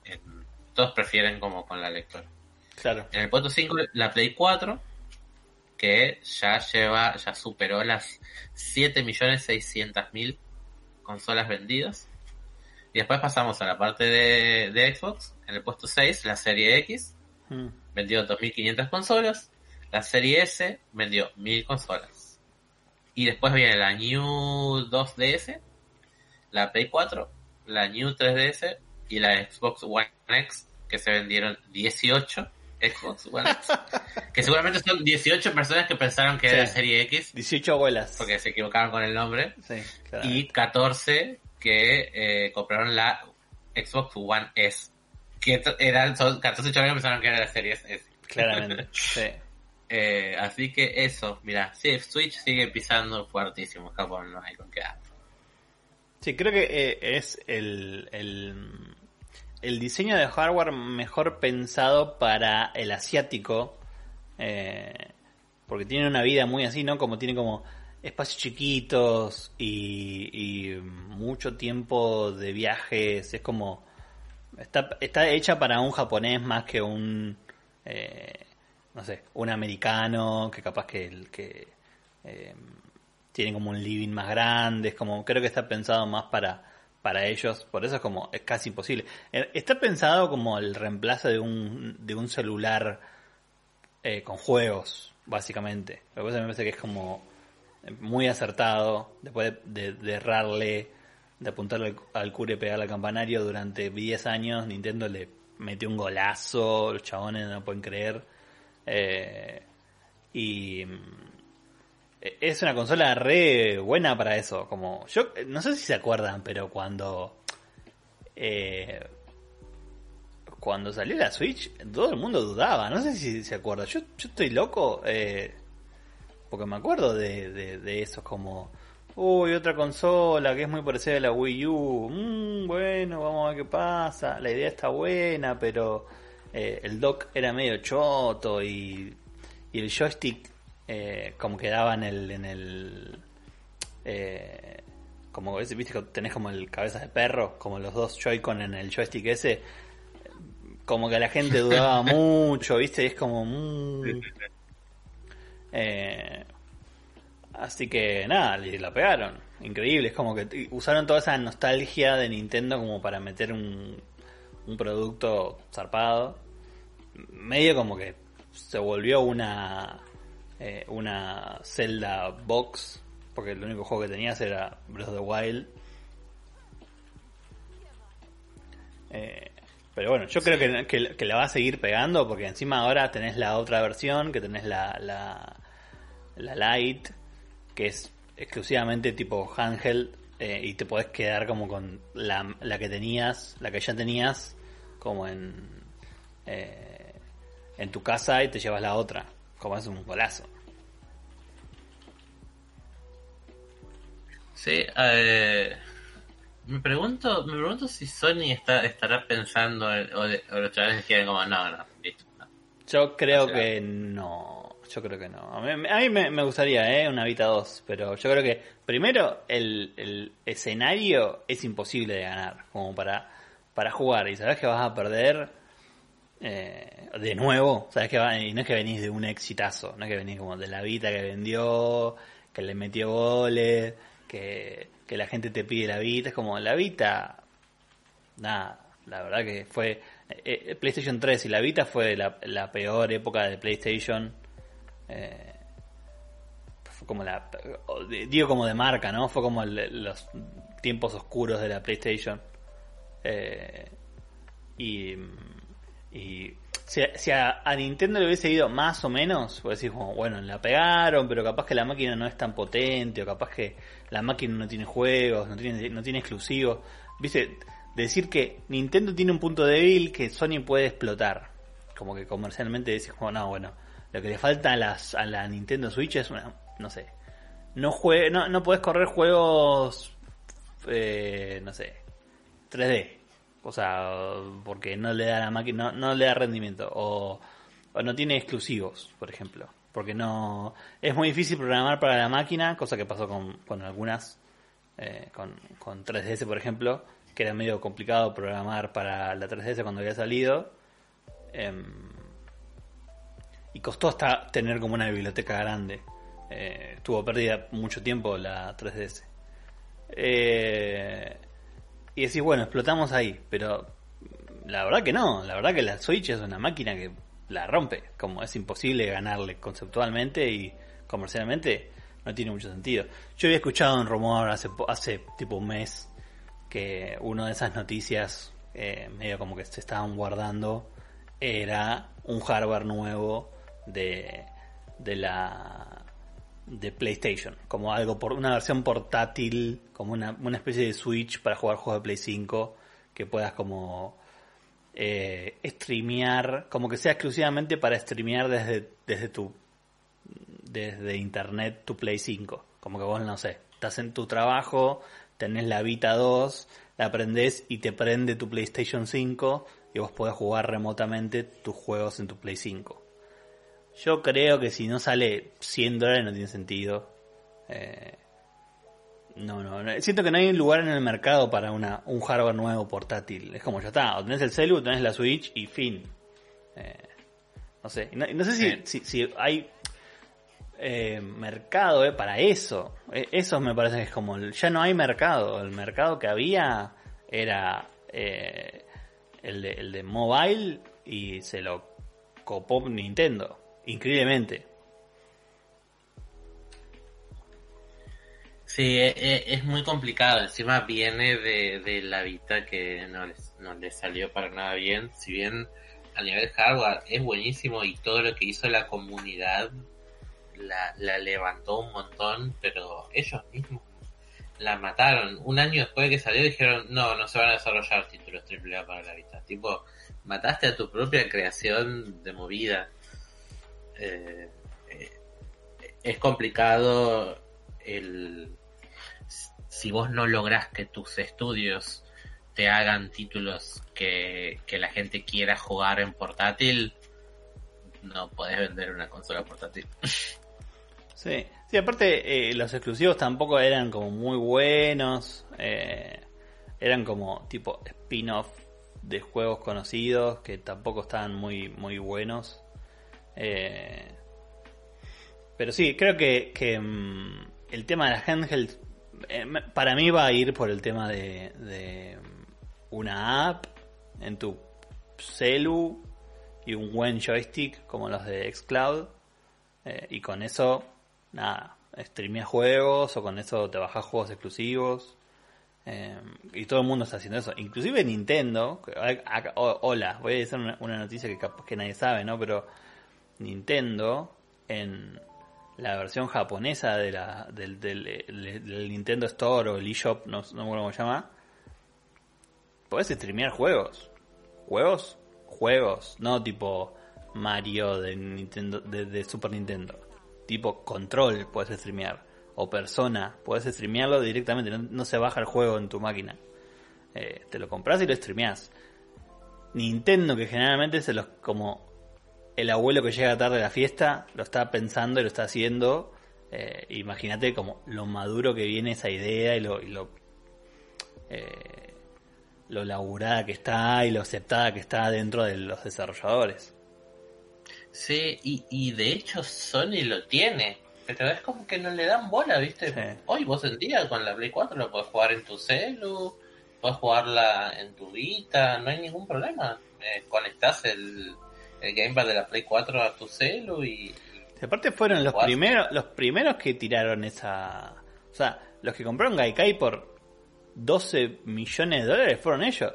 Eh, todos prefieren como con la lectora. claro. En el puesto 5, la Play 4, que ya lleva, ya superó las 7.600.000 consolas vendidas. Y después pasamos a la parte de, de Xbox. En el puesto 6, la serie X, Mm. vendió 2.500 consolas. La serie S vendió 1.000 consolas. Y después viene la New 2DS, la Play 4, la New 3DS y la Xbox One X, que se vendieron 18 Xbox One X. (laughs) que seguramente son 18 personas que pensaron que era la serie X, 18 abuelas. porque se equivocaron con el nombre. Sí. Y 14 que eh, compraron la Xbox One S. Que eran, son 14 chavales que pensaron que era la serie S. Claramente. (laughs) Sí. Eh, así que eso, mira, sí, Switch sigue pisando fuertísimo Japón, no hay con qué dar. Sí, creo que eh, es el, el, el diseño de hardware mejor pensado para el asiático. eh, porque tiene una vida muy así, ¿no? Como tiene como espacios chiquitos y, y mucho tiempo de viajes. Es como. Está, está hecha para un japonés más que un. eh, no sé, un americano que capaz que. el que eh, tiene como un living más grande, es como, creo que está pensado más para, para ellos, por eso es como, es casi imposible. Eh, Está pensado como el reemplazo de un, de un celular eh, con juegos, básicamente. Lo que pasa me parece que es como muy acertado, después de, de, de errarle, de apuntarle al, al cure y pegarle al campanario durante 10 años, Nintendo le metió un golazo, los chabones no pueden creer. Eh, y mm, es una consola re buena para eso. Como yo no sé si se acuerdan, pero cuando eh, cuando salió la Switch, todo el mundo dudaba. No sé si se acuerda. Yo, yo estoy loco eh, porque me acuerdo de, de, de eso como uy otra consola que es muy parecida a la Wii U. Mm, bueno, vamos a ver qué pasa. La idea está buena, pero eh, el dock era medio choto y, y el joystick eh, como quedaba en el... En el eh, como ese, viste que tenés como el cabeza de perro, como los dos Joy-Con en el joystick ese, como que la gente dudaba (laughs) mucho, viste, es como... mm, eh, así que nada, le la pegaron. Increíble, es como que usaron toda esa nostalgia de Nintendo como para meter un, un producto zarpado. Medio como que se volvió una eh, una Zelda Box, porque el único juego que tenías era Breath of the Wild. Eh, pero bueno, yo creo que, que, que la va a seguir pegando porque encima ahora tenés la otra versión, que tenés la, la, la Lite, que es exclusivamente tipo handheld eh, y te podés quedar como con la, la que tenías, la que ya tenías, como en, eh, en tu casa y te llevas la otra, como es un golazo. Sí, eh, me pregunto, me pregunto si Sony está, estará pensando en- o, o los chavales dijeron como no, no, listo. no. Yo creo O sea- que no. Yo creo que no. A mí, me, gustaría, ¿eh? Una Vita 2. Pero yo creo que, primero, el, el escenario es imposible de ganar. Como para, para jugar. Y sabes que vas a perder eh, de nuevo. Sabes que va- y no es que venís de un exitazo. No es que venís como de la Vita que vendió, que le metió goles, que, que la gente te pide la Vita. Es como la Vita nada, la verdad que fue eh, eh, PlayStation 3 y la Vita fue la peor época de PlayStation. Eh, fue como la digo como de marca, ¿no? Fue como los tiempos oscuros de la PlayStation. Eh, y y si, a, Nintendo le hubiese ido más o menos, pues como, bueno, la pegaron, pero capaz que la máquina no es tan potente, o capaz que la máquina no tiene juegos, no tiene, no tiene exclusivos. Viste, decir que Nintendo tiene un punto débil que Sony puede explotar. Como que comercialmente decís como, no, bueno, lo que le falta a, las, a la Nintendo Switch es una, no sé, no, jue, no, no podés correr juegos, eh, no sé, 3D. O sea, porque no le da la máquina, no, no le da rendimiento. O, o no tiene exclusivos, por ejemplo. Porque no. Es muy difícil programar para la máquina, cosa que pasó con, con algunas. eh, con, con 3DS, por ejemplo, que era medio complicado programar para la 3DS cuando había salido. Em, y costó hasta tener como una biblioteca grande. Eh, estuvo perdida mucho tiempo la 3DS. Eh, y decís, bueno, explotamos ahí, pero la verdad que no, la verdad que la Switch es una máquina que la rompe, como es imposible ganarle conceptualmente y comercialmente no tiene mucho sentido. Yo había escuchado un rumor hace, hace tipo un mes que una de esas noticias eh, medio como que se estaban guardando era un hardware nuevo de, de la de PlayStation, como algo por una versión portátil, como una, una especie de Switch para jugar juegos de Play 5 que puedas como eh, streamear, como que sea exclusivamente para streamear desde desde tu desde internet tu Play 5, como que vos no sé, estás en tu trabajo, tenés la Vita 2, la prendés y te prende tu PlayStation 5 y vos podés jugar remotamente tus juegos en tu Play 5. Yo creo que si no sale 100 dólares no tiene sentido. Eh, no, no, no. Siento que no hay un lugar en el mercado para una, un hardware nuevo portátil. Es como ya está, o tenés el celu, o tenés la Switch y fin. Eh, no sé, no, no sé si, Sí. si, si hay eh, mercado eh, para eso. Eh, eso me parece que es como, ya no hay mercado. El mercado que había era eh, el, de, el de mobile y se lo copó Nintendo. Increíblemente. Sí, e- e- es, muy complicado. Encima viene de, de la Vita que no les, no les salió para nada bien. Si bien a nivel hardware es buenísimo y todo lo que hizo la comunidad la, la levantó un montón, pero ellos mismos la mataron. Un año después de que salió dijeron, no, no se van a desarrollar títulos AAA para la Vita. Tipo, mataste a tu propia creación de movida. Eh, es complicado el si vos no lográs que tus estudios te hagan títulos que, que la gente quiera jugar en portátil, no podés vender una consola portátil. (laughs) Sí, sí aparte eh, los exclusivos tampoco eran como muy buenos. Eh, eran como tipo spin-off de juegos conocidos que tampoco estaban muy, muy buenos. Eh, pero sí, creo que, que mm, el tema de la handheld eh, para mí va a ir por el tema de, de una app en tu celu y un buen joystick como los de Xcloud. Eh, y con eso, nada, streameas juegos o con eso te bajas juegos exclusivos. Eh, y todo el mundo está haciendo eso. Inclusive Nintendo. hola, voy a decir una, una noticia que, que nadie sabe, ¿no? Pero Nintendo en la versión japonesa de la, del, Nintendo Store o el eShop, no, no me acuerdo cómo se llama, puedes streamear juegos. ¿Juegos? Juegos, no tipo Mario de Nintendo de, Super Nintendo. Tipo Control puedes streamear. O Persona, puedes streamearlo directamente, no, se baja el juego en tu máquina. Eh, te lo compras y lo streameas. Nintendo, que generalmente se los como el abuelo que llega tarde a la fiesta lo está pensando y lo está haciendo. Eh, imagínate como lo maduro que viene esa idea y lo, y lo, eh, lo laburada que está y lo aceptada que está dentro de los desarrolladores. Sí, y, y de hecho Sony lo tiene. Pero es como que no le dan bola, ¿viste? Hoy vos en día con la Play 4 lo puedes jugar en tu celu, puedes jugarla en tu Vita, no hay ningún problema. Eh, conectás el, el gamepad de la Play 4 a tu celu y... aparte fueron los primeros, los primeros que tiraron esa... O sea, los que compraron Gaikai por 12 millones de dólares fueron ellos.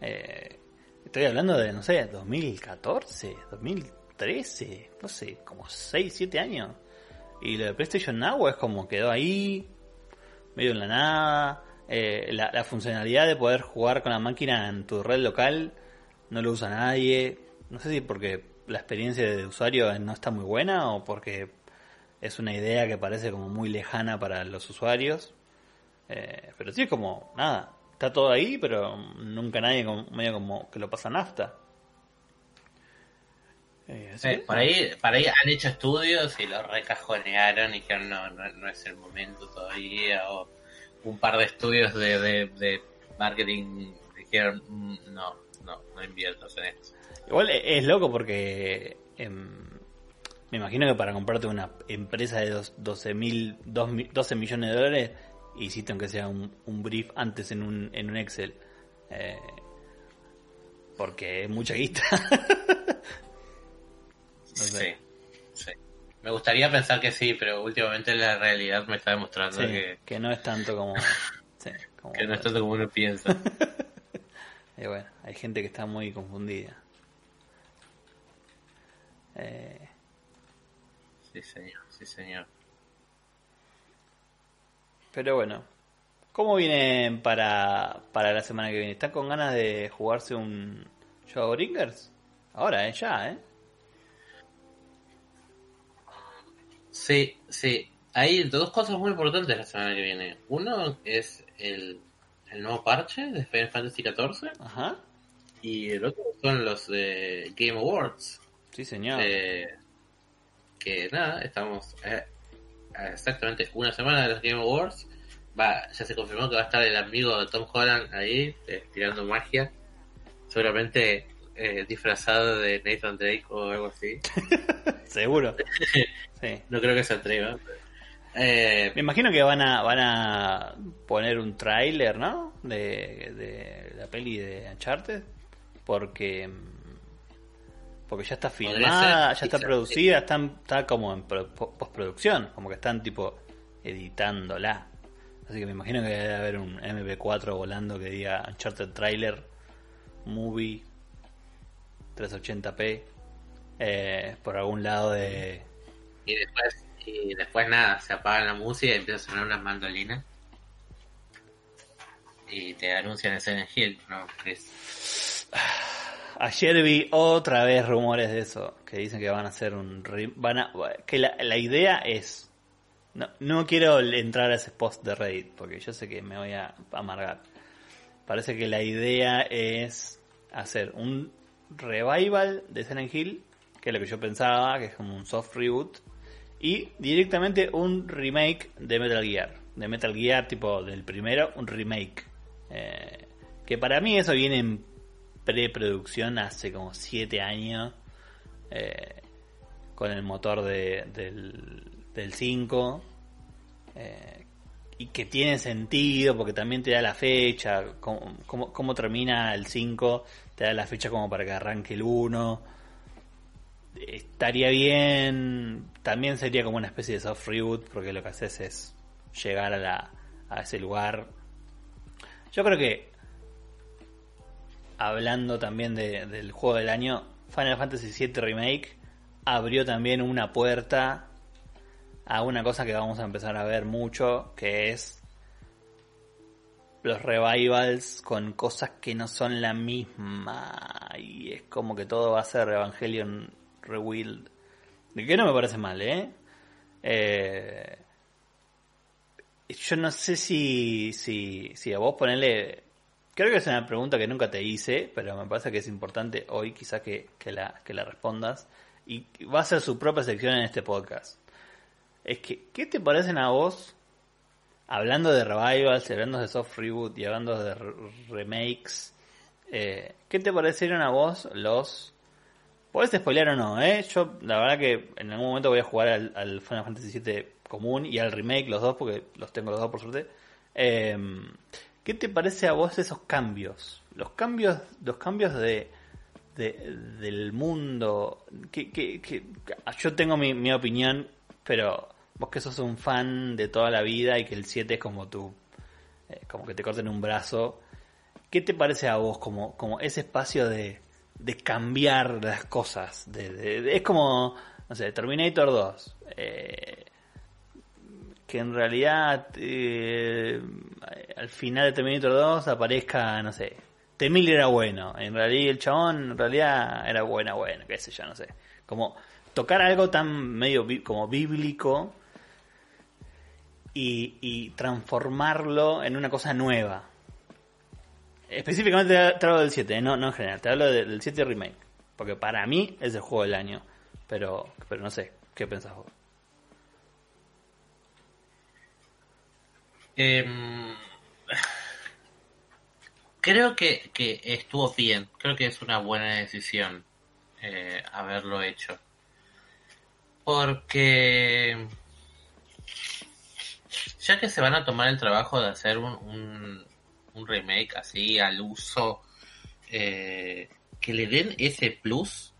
Eh, estoy hablando de, no sé, 2014, 2013, no sé, como 6, 7 años. Y lo de PlayStation Now es como quedó ahí, medio en la nada. Eh, la, la, funcionalidad de poder jugar con la máquina en tu red local no lo usa nadie no sé si porque la experiencia de usuario no está muy buena o porque es una idea que parece como muy lejana para los usuarios. Eh, pero sí es como, nada, está todo ahí, pero nunca nadie medio como que lo pasa nafta. Eh, eh por ahí, para ahí han hecho estudios y lo recajonearon y dijeron no, no, es el momento todavía. O un par de estudios de, de, de marketing dijeron mm, no, no, no inviertas en esto. Igual es loco porque em, me imagino que para comprarte una empresa de 12, mil, 12 millones de dólares hiciste aunque sea un, brief antes en un, en un Excel. Eh, porque es mucha guita. (laughs) Sí, sí. Me gustaría pensar que sí, pero últimamente la realidad me está demostrando que... Que no es tanto como... (laughs) que no es tanto como uno piensa. (laughs) y bueno, hay gente que está muy confundida. Eh, sí, señor, sí, señor. Pero bueno, ¿cómo vienen para, para la semana que viene? ¿Están con ganas de jugarse un Shadow Ringers? Ahora, ¿eh? Ya, ¿eh? Sí, sí. Hay dos cosas muy importantes la semana que viene. Uno es el, el nuevo parche de Final Fantasy XIV. Ajá. Y el otro son los de Game Awards. Sí, señor. Eh, que nada, estamos eh, exactamente una semana de los Game Awards. Va, ya se confirmó que va a estar el amigo de Tom Holland ahí, eh, tirando magia. Seguramente disfrazado de Nathan Drake o algo así. (laughs) Seguro. (laughs) No creo que se atreva. Me imagino que van a van a poner un tráiler, ¿no? De, de la peli de Uncharted. Porque porque ya está filmada, ya está producida, está, está como en postproducción, como que están tipo editándola. Así que me imagino que debe haber un MP4 volando que diga Uncharted Trailer, Movie, 380p, eh, por algún lado de... Y después, y después nada, se apaga la música y empieza a sonar unas mandolinas. Y te anuncian ese Hill, ¿no? Es... (sighs) Ayer vi otra vez rumores de eso, que dicen que van a hacer un... Van a, que la, la idea es... No, no quiero entrar a ese post de Reddit, porque yo sé que me voy a amargar. parece que la idea es hacer un revival de Silent Hill, que es lo que yo pensaba, que es como un soft reboot, y directamente un remake de Metal Gear. De Metal Gear, tipo del primero, un remake. Eh, que para mí eso viene en preproducción hace como 7 años. Eh, con el motor de, del, 5. Eh, y que tiene sentido porque también te da la fecha. Cómo, cómo termina el 5, te da la fecha como para que arranque el 1 estaría bien. También sería como una especie de soft reboot, porque lo que haces es llegar a, la, a ese lugar. Yo creo que, hablando también del juego del año, Final Fantasy VII Remake abrió también una puerta a una cosa que vamos a empezar a ver mucho, que es los revivals con cosas que no son la misma. Y es como que todo va a ser Evangelion Rewild. Que no me parece mal, ¿eh? ¿eh? yo no sé si, si, si a vos ponerle... Creo que es una pregunta que nunca te hice, pero me parece que es importante hoy quizás que, que, la, que la respondas. Y va a ser su propia sección en este podcast. Es que, ¿qué te parecen a vos, hablando de revivals, hablando de soft reboot y hablando de remakes, eh, ¿qué te parecieron a vos los Podés spoilear o no, ¿eh? Yo, la verdad que en algún momento voy a jugar al, Final Fantasy VII común y al remake, los dos, porque los tengo los dos por suerte. Em, ¿Qué te parece a vos esos cambios? Los cambios, los cambios de, del mundo. Que, que, yo tengo mi, opinión, pero vos que sos un fan de toda la vida y que el 7 es como tú, eh, como que te corten un brazo. ¿Qué te parece a vos como, como ese espacio de, de cambiar las cosas. De, es como, no sé, Terminator 2. Eh, que en realidad eh, al final de Terminator 2 aparezca, no sé, Temil era bueno. En realidad el chabón en realidad era buena, bueno, qué sé yo, no sé. Como tocar algo tan medio como bíblico y, transformarlo en una cosa nueva. Específicamente te hablo del 7, eh, no, no en general, te hablo del 7 Remake. Porque para mí es el juego del año. Pero, pero no sé, ¿qué pensás vos? Em, creo que, estuvo bien, creo que es una buena decisión eh, haberlo hecho. Porque ya que se van a tomar el trabajo de hacer un un remake así al uso, eh, que le den ese plus,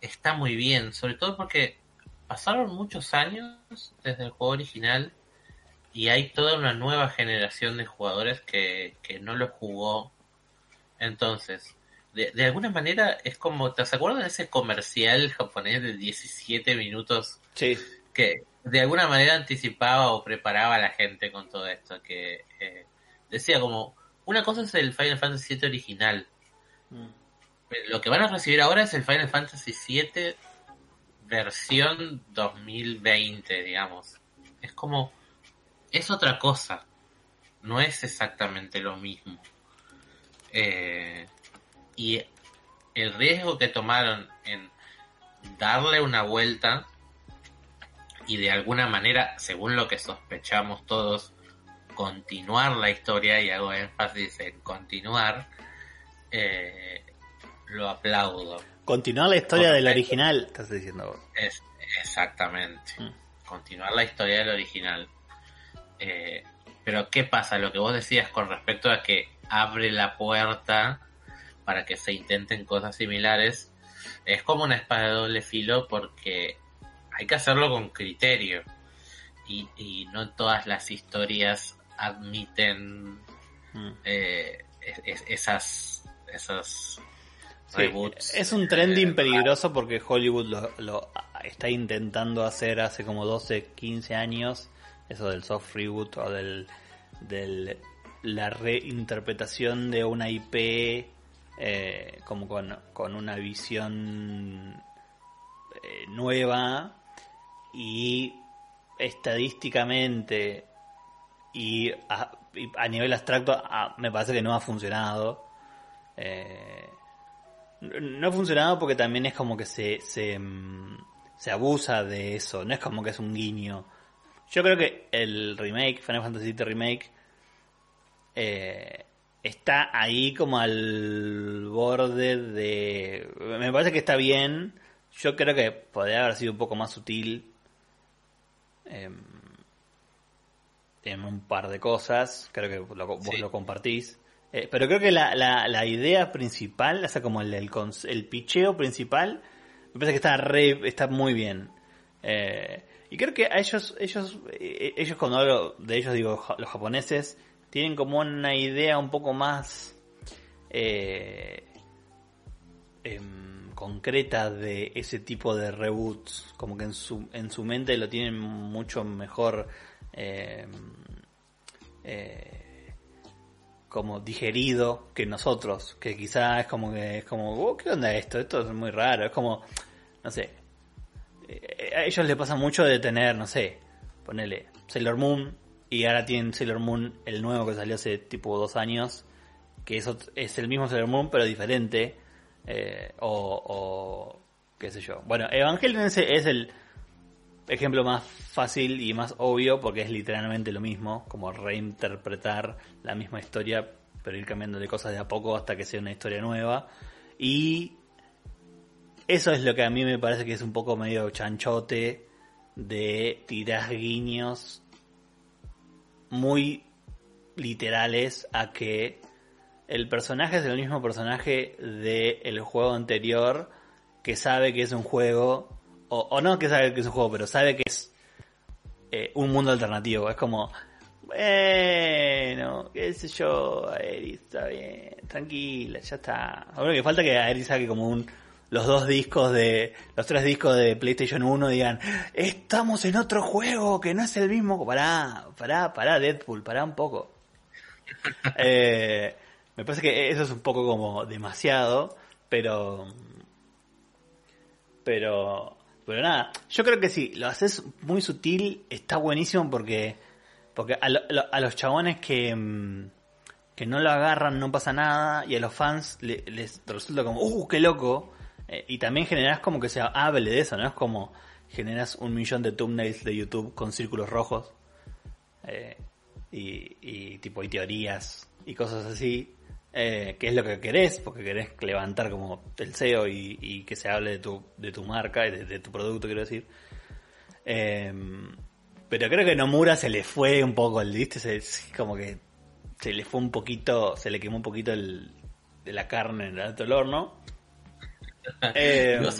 está muy bien, sobre todo porque pasaron muchos años desde el juego original y hay toda una nueva generación de jugadores que, no lo jugó. Entonces, de, de, alguna manera es como, ¿te acuerdas de ese comercial japonés de 17 minutos? Sí. Que de alguna manera anticipaba o preparaba a la gente con todo esto, que eh, decía como, una cosa es el Final Fantasy VII original. Mm. Lo que van a recibir ahora es el Final Fantasy VII versión 2020, digamos. Es como, es otra cosa. No es exactamente lo mismo. Eh, y el riesgo que tomaron en darle una vuelta y de alguna manera, según lo que sospechamos todos, continuar la historia, y hago énfasis en continuar, eh, lo aplaudo. Continuar la historia del original, estás diciendo Es, exactamente. Mm. Continuar la historia del original. Eh, pero ¿qué pasa? Lo que vos decías con respecto a que abre la puerta para que se intenten cosas similares, es como una espada de doble filo porque hay que hacerlo con criterio. Y, y no todas las historias admiten mm. eh, esas, esas reboots. Es un trending peligroso porque Hollywood lo, está intentando hacer hace como 12, 15 años, eso del soft reboot o del, del la reinterpretación de una IP eh, como con, con, una visión eh, nueva y estadísticamente y a, nivel abstracto a- me parece que no ha funcionado. Eh, no ha funcionado porque también es como que se, se, mm, se abusa de eso, no es como que es un guiño. Yo creo que el remake, Final Fantasy VII Remake, eh, está ahí como al borde de... Me parece que está bien, yo creo que podría haber sido un poco más sutil en un par de cosas, creo que lo- vos Sí. lo compartís. Eh, pero creo que la, la, la idea principal, o sea, como el, el, el picheo principal, me parece que está re, está muy bien. Eh, y creo que a ellos, ellos, eh, ellos cuando hablo de ellos digo los japoneses, tienen como una idea un poco más eh, em, concreta de ese tipo de reboots, como que en su, en su mente lo tienen mucho mejor em, eh, como digerido que nosotros, que quizás es como que es como, oh, ¿qué onda esto? Esto es muy raro, es como, no sé, a ellos les pasa mucho de tener, no sé, ponele Sailor Moon y ahora tienen Sailor Moon el nuevo que salió hace tipo dos años, que es, es el mismo Sailor Moon pero diferente, eh, o, o qué sé yo. Bueno, Evangelion es, es el ejemplo más fácil y más obvio porque es literalmente lo mismo, como reinterpretar la misma historia pero ir cambiándole cosas de a poco hasta que sea una historia nueva. Y eso es lo que a mí me parece que es un poco medio chanchote de tirar guiños muy literales a que el personaje es el mismo personaje del juego anterior que sabe que es un juego o, no que sabe que es un juego pero sabe que es eh, un mundo alternativo. Es como bueno qué sé yo Aeris está bien tranquila ya está ahora que falta que Aeris saque como un los dos discos de los tres discos de PlayStation 1 digan estamos en otro juego que no es el mismo pará pará pará Deadpool pará un poco. (laughs) Eh, me parece que eso es un poco como demasiado pero pero pero nada yo creo que si lo haces muy sutil está buenísimo porque porque a, lo- a los chabones que mm, que no lo agarran no pasa nada y a los fans le- les resulta como uh qué loco Eh, y también generas como que se hable de eso no es como generas un millón de thumbnails de YouTube con círculos rojos eh, y, y tipo hay teorías y cosas así eh, que es lo que querés porque querés levantar como el SEO y, y que se hable de tu de tu marca y de, tu producto quiero decir. Eh, pero creo que Nomura se le fue un poco el viste se, como que se le fue un poquito se le quemó un poquito el de la carne en el alto horno Eh, vos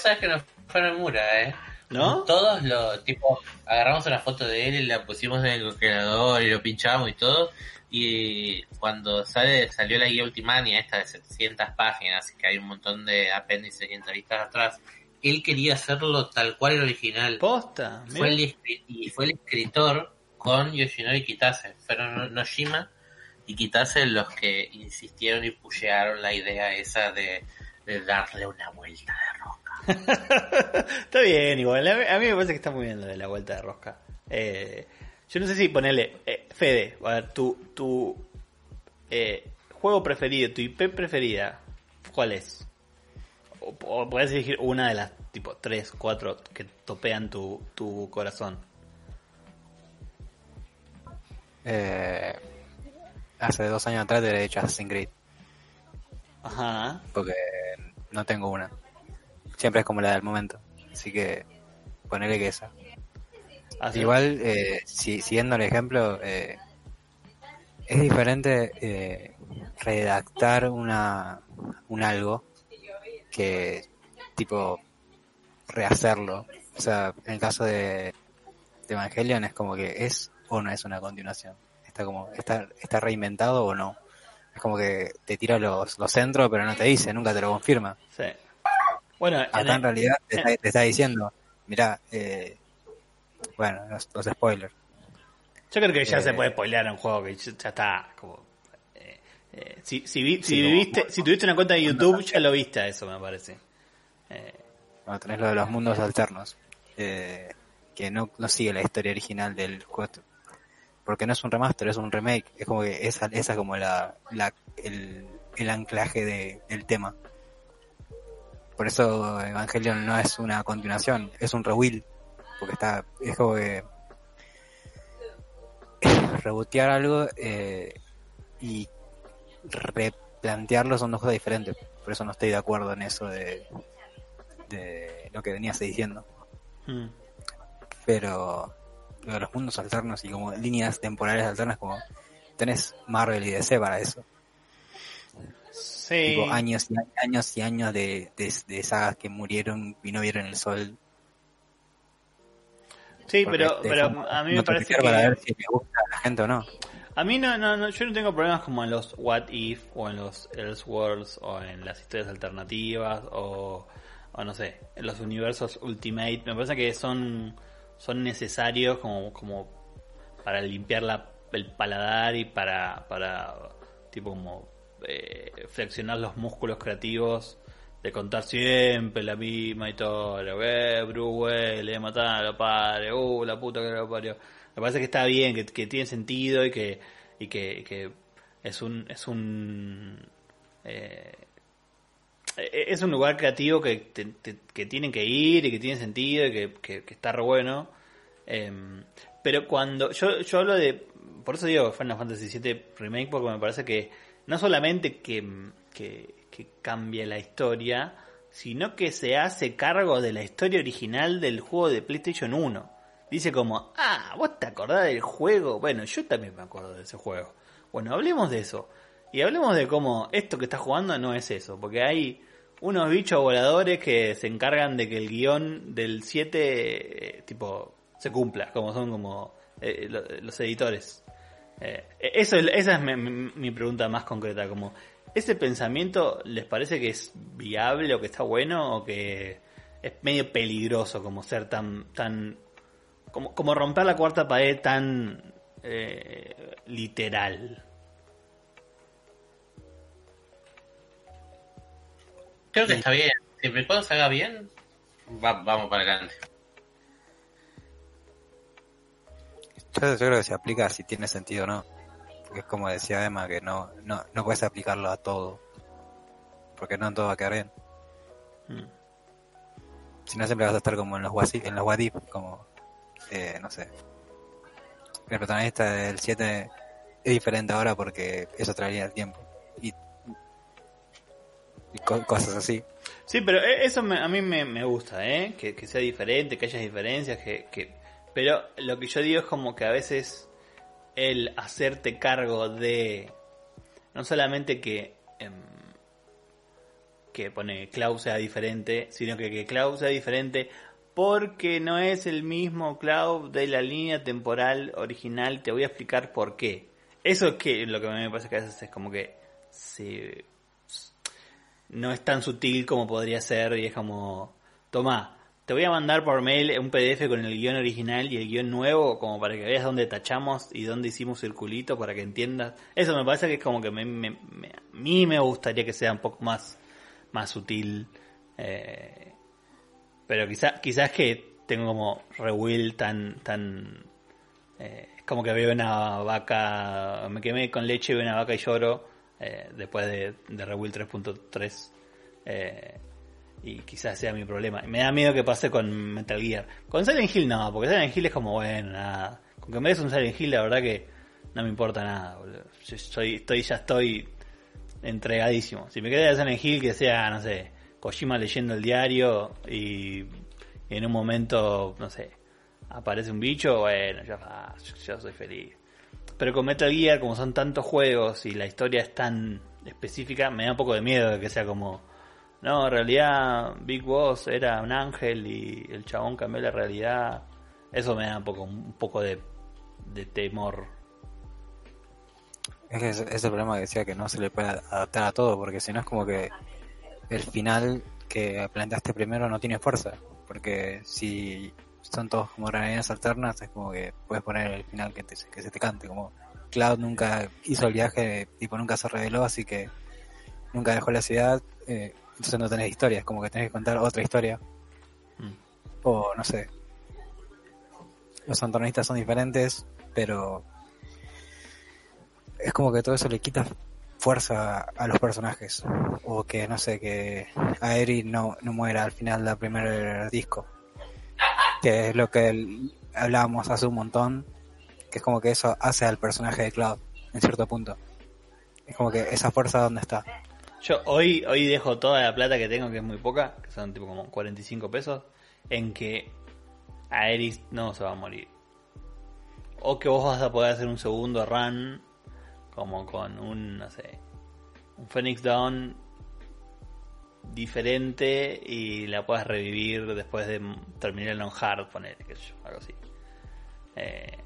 sabés que no fue Nomura, ¿eh? ¿No? Todos lo, tipo, agarramos una foto de él y la pusimos en el congelador y lo pinchamos y todo. Y cuando sale salió la guía Ultimania, esta de 700 páginas, que hay un montón de apéndices y entrevistas atrás, él quería hacerlo tal cual el original. posta Fue el, y fue el escritor con Yoshinori Kitase. Fueron No- Noshima y Kitase los que insistieron y pushearon la idea esa de, de darle una vuelta de rosca. (laughs) está bien, igual. A mí, me parece que está muy bien lo de la vuelta de rosca. Eh, yo no sé si ponerle. eh, Fede, a ver, tu, tu eh, juego preferido, tu IP preferida, ¿cuál es? O, o puedes elegir una de las, tipo, tres, cuatro que topean tu, tu corazón. Eh, hace dos años atrás te he dicho Assassin's Creed, Ajá. porque no tengo una. Siempre es como la del momento. Así que ponerle que esa. Así- Igual, eh, si, siguiendo el ejemplo, eh, es diferente eh, redactar una un algo que tipo rehacerlo. O sea, en el caso de, de Evangelion es como que es o no es una continuación. Está como está está reinventado o no. Es como que te tira los, los centros, pero no te dice, nunca te lo confirma. Sí. Bueno, en Acá en el- realidad te está, te está diciendo, mira, eh, bueno, los, los spoilers. Yo creo que ya Eh, se puede spoilear un juego que ya, está como eh, eh, si si, vi- si Sí, como- viviste si tuviste una cuenta de YouTube ya lo viste a eso me parece. Eh, Bueno, tenés lo de los mundos alternos, eh, que no, no sigue la historia original del juego. Porque no es un remaster, es un remake. Es como que esa, esa es como la, la el, el anclaje de, del tema. Por eso Evangelion no es una continuación, es un rewill. Porque está, es como que (laughs) rebotear algo eh, y replantearlo son dos cosas diferentes. Por eso no estoy de acuerdo en eso de, de lo que venías diciendo. Mm. Pero de los mundos alternos y como líneas temporales alternas, como tenés Marvel y DC para eso. Sí. Tipo, años y años y años de, de, de sagas que murieron y no vieron el sol. Sí, Porque pero, te pero a mí me parece notificar para ver que... si le gusta a la gente o no. A mí no, no, no, yo no tengo problemas como en los What If o en los Elseworlds o en las historias alternativas o, o no sé, en los universos Ultimate. Me parece que son, son necesarios como, como para limpiar la, el paladar y para, para tipo como eh, flexionar los músculos creativos de contar siempre la misma historia. Eh, Bruce Wayne, le mataron a los padres, uh, la puta que lo parió. Me parece que está bien, que, que tiene sentido y que, y que, que es un, es un, eh, es un lugar creativo que, te- tienen que ir y que tiene sentido y que, está re bueno. Em, pero cuando yo, yo hablo de, por eso digo Final Fantasy VII Remake, porque me parece que no solamente que cambia la historia, sino que se hace cargo de la historia original del juego de PlayStation 1. Dice como, ah, vos te acordás del juego. Bueno, yo también me acuerdo de ese juego. Bueno, hablemos de eso. Y hablemos de cómo esto que estás jugando no es eso. Porque hay unos bichos voladores que se encargan de que el guion del 7, eh, tipo, se cumpla. Como son como eh, lo- los editores. Eh, eso, es- esa es mi, mi- pregunta más concreta. Como, ¿ese pensamiento les parece que es viable o que está bueno o que es medio peligroso como ser tan, tan como, como romper la cuarta pared tan literal. Creo que está bien. Siempre y cuando se haga bien, va- vamos para adelante. Yo, yo creo que se aplica si tiene sentido o no. Porque es como decía Emma, que no, no, no puedes aplicarlo a todo. Porque no en todo va a quedar bien. Mm. Si no, siempre vas a estar como en los wasi- en los what if, como, eh, no sé. El protagonista del 7 es diferente ahora porque es otra línea del tiempo. Y, y co- cosas así. Sí, pero e- eso me- a mí me, gusta, ¿eh? Que, sea diferente, que haya diferencias, que. Pero lo que yo digo es como que a veces el hacerte cargo de... No solamente que... em, que pone Cloud sea diferente, sino que que Cloud sea diferente porque no es el mismo Cloud de la línea temporal original. Te voy a explicar por qué. Eso es que lo que a mí me parece que a veces es como que se no es tan sutil como podría ser y es como, toma, te voy a mandar por mail un PDF con el guion original y el guion nuevo como para que veas dónde tachamos y dónde hicimos circulito para que entiendas. Eso me parece que es como que me, me- me- a mí me gustaría que sea un poco más, más sutil. eh, pero quizás quizás que tengo como rewill tan, tan, eh, es como que veo una vaca, me quemé con leche, veo una vaca y lloro eh, después de, de Rewill 3.3. eh, y quizás sea mi problema. Me da miedo que pase con Metal Gear. Con Silent Hill no, porque Silent Hill es como, bueno, nada. Con que me des un Silent Hill, la verdad que no me importa nada. boludo. Yo soy, estoy, ya estoy entregadísimo. Si me queda Silent Hill, que sea, no sé, Kojima leyendo el diario y, en un momento, no sé, aparece un bicho, bueno, ya soy feliz. Pero con Metal Gear, como son tantos juegos y la historia es tan específica, me da un poco de miedo de que sea como, no, en realidad Big Boss era un ángel y el chabón cambió la realidad. Eso me da un poco, un poco de, de temor. Es que ese, ese problema que decía que no se le puede adaptar a todo, porque si no es como que el final que planteaste primero no tiene fuerza. Porque si son todos como realidades alternas, es como que puedes poner el final que, te- que se te cante. Como Cloud nunca hizo el viaje, tipo nunca se reveló, así que nunca dejó la ciudad. eh, entonces no tenés historia, es como que tenés que contar otra historia. Mm. O no sé. Los antagonistas son diferentes, pero es como que todo eso le quita fuerza a los personajes. O que, no sé, que Aerith no, no muera al final del primer disco. Que es lo que hablábamos hace un montón. Que es como que eso hace al personaje de Cloud, en cierto punto. Es como que esa fuerza donde está. Yo hoy, hoy dejo toda la plata que tengo, que es muy poca, que son tipo como 45 pesos, en que Aerith no se va a morir. O que vos vas a poder hacer un segundo run, como con un, no sé, un Phoenix Down diferente y la puedas revivir después de terminar el on hard, poner, qué yo, algo así. Eh,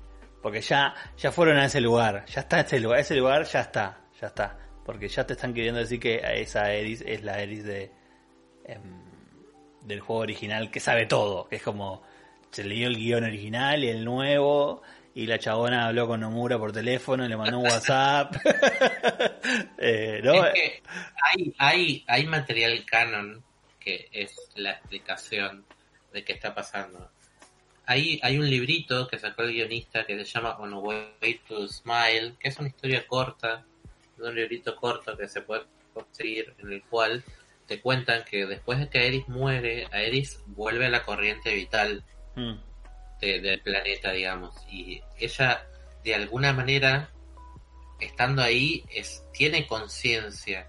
porque ya, ya fueron a ese lugar, ya está ese lugar, ese lugar ya está, ya está. Porque ya te están queriendo decir que esa Eris es la Eris de em, del juego original que sabe todo, que es como se leyó el guion original y el nuevo y la chabona habló con Nomura por teléfono y le mandó un WhatsApp. (laughs) Eh, es que hay, hay, hay material canon que es la explicación de qué está pasando. Hay, hay un librito que sacó el guionista que se llama On a Way to Smile, que es una historia corta, un librito corto que se puede conseguir, en el cual te cuentan que después de que Aeris muere, Aeris vuelve a la corriente vital mm. Del planeta, digamos, y ella de alguna manera estando ahí es tiene conciencia.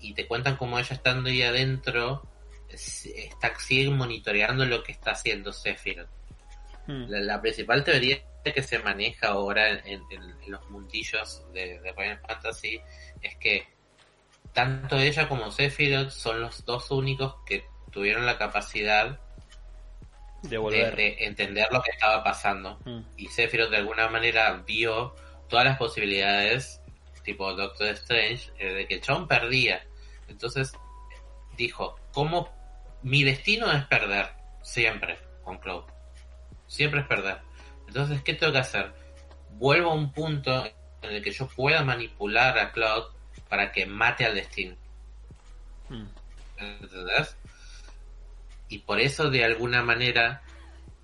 Y, te cuentan cómo ella estando ahí adentro está sigue monitoreando lo que está haciendo Sephiroth. Hmm. La, principal teoría que se maneja ahora en, los mundillos de, Final Fantasy es que tanto ella como Sephiroth son los dos únicos que tuvieron la capacidad de, entender lo que estaba pasando. Hmm. Y Sephiroth de alguna manera vio todas las posibilidades, tipo Doctor Strange, eh, de que el perdía. Entonces dijo, ¿cómo mi destino es perder? Siempre, con Cloud. Siempre es perder. Entonces, ¿qué tengo que hacer? Vuelvo a un punto en el que yo pueda manipular a Cloud para que mate al destino. Hmm. ¿Entendés? Y por eso, de alguna manera,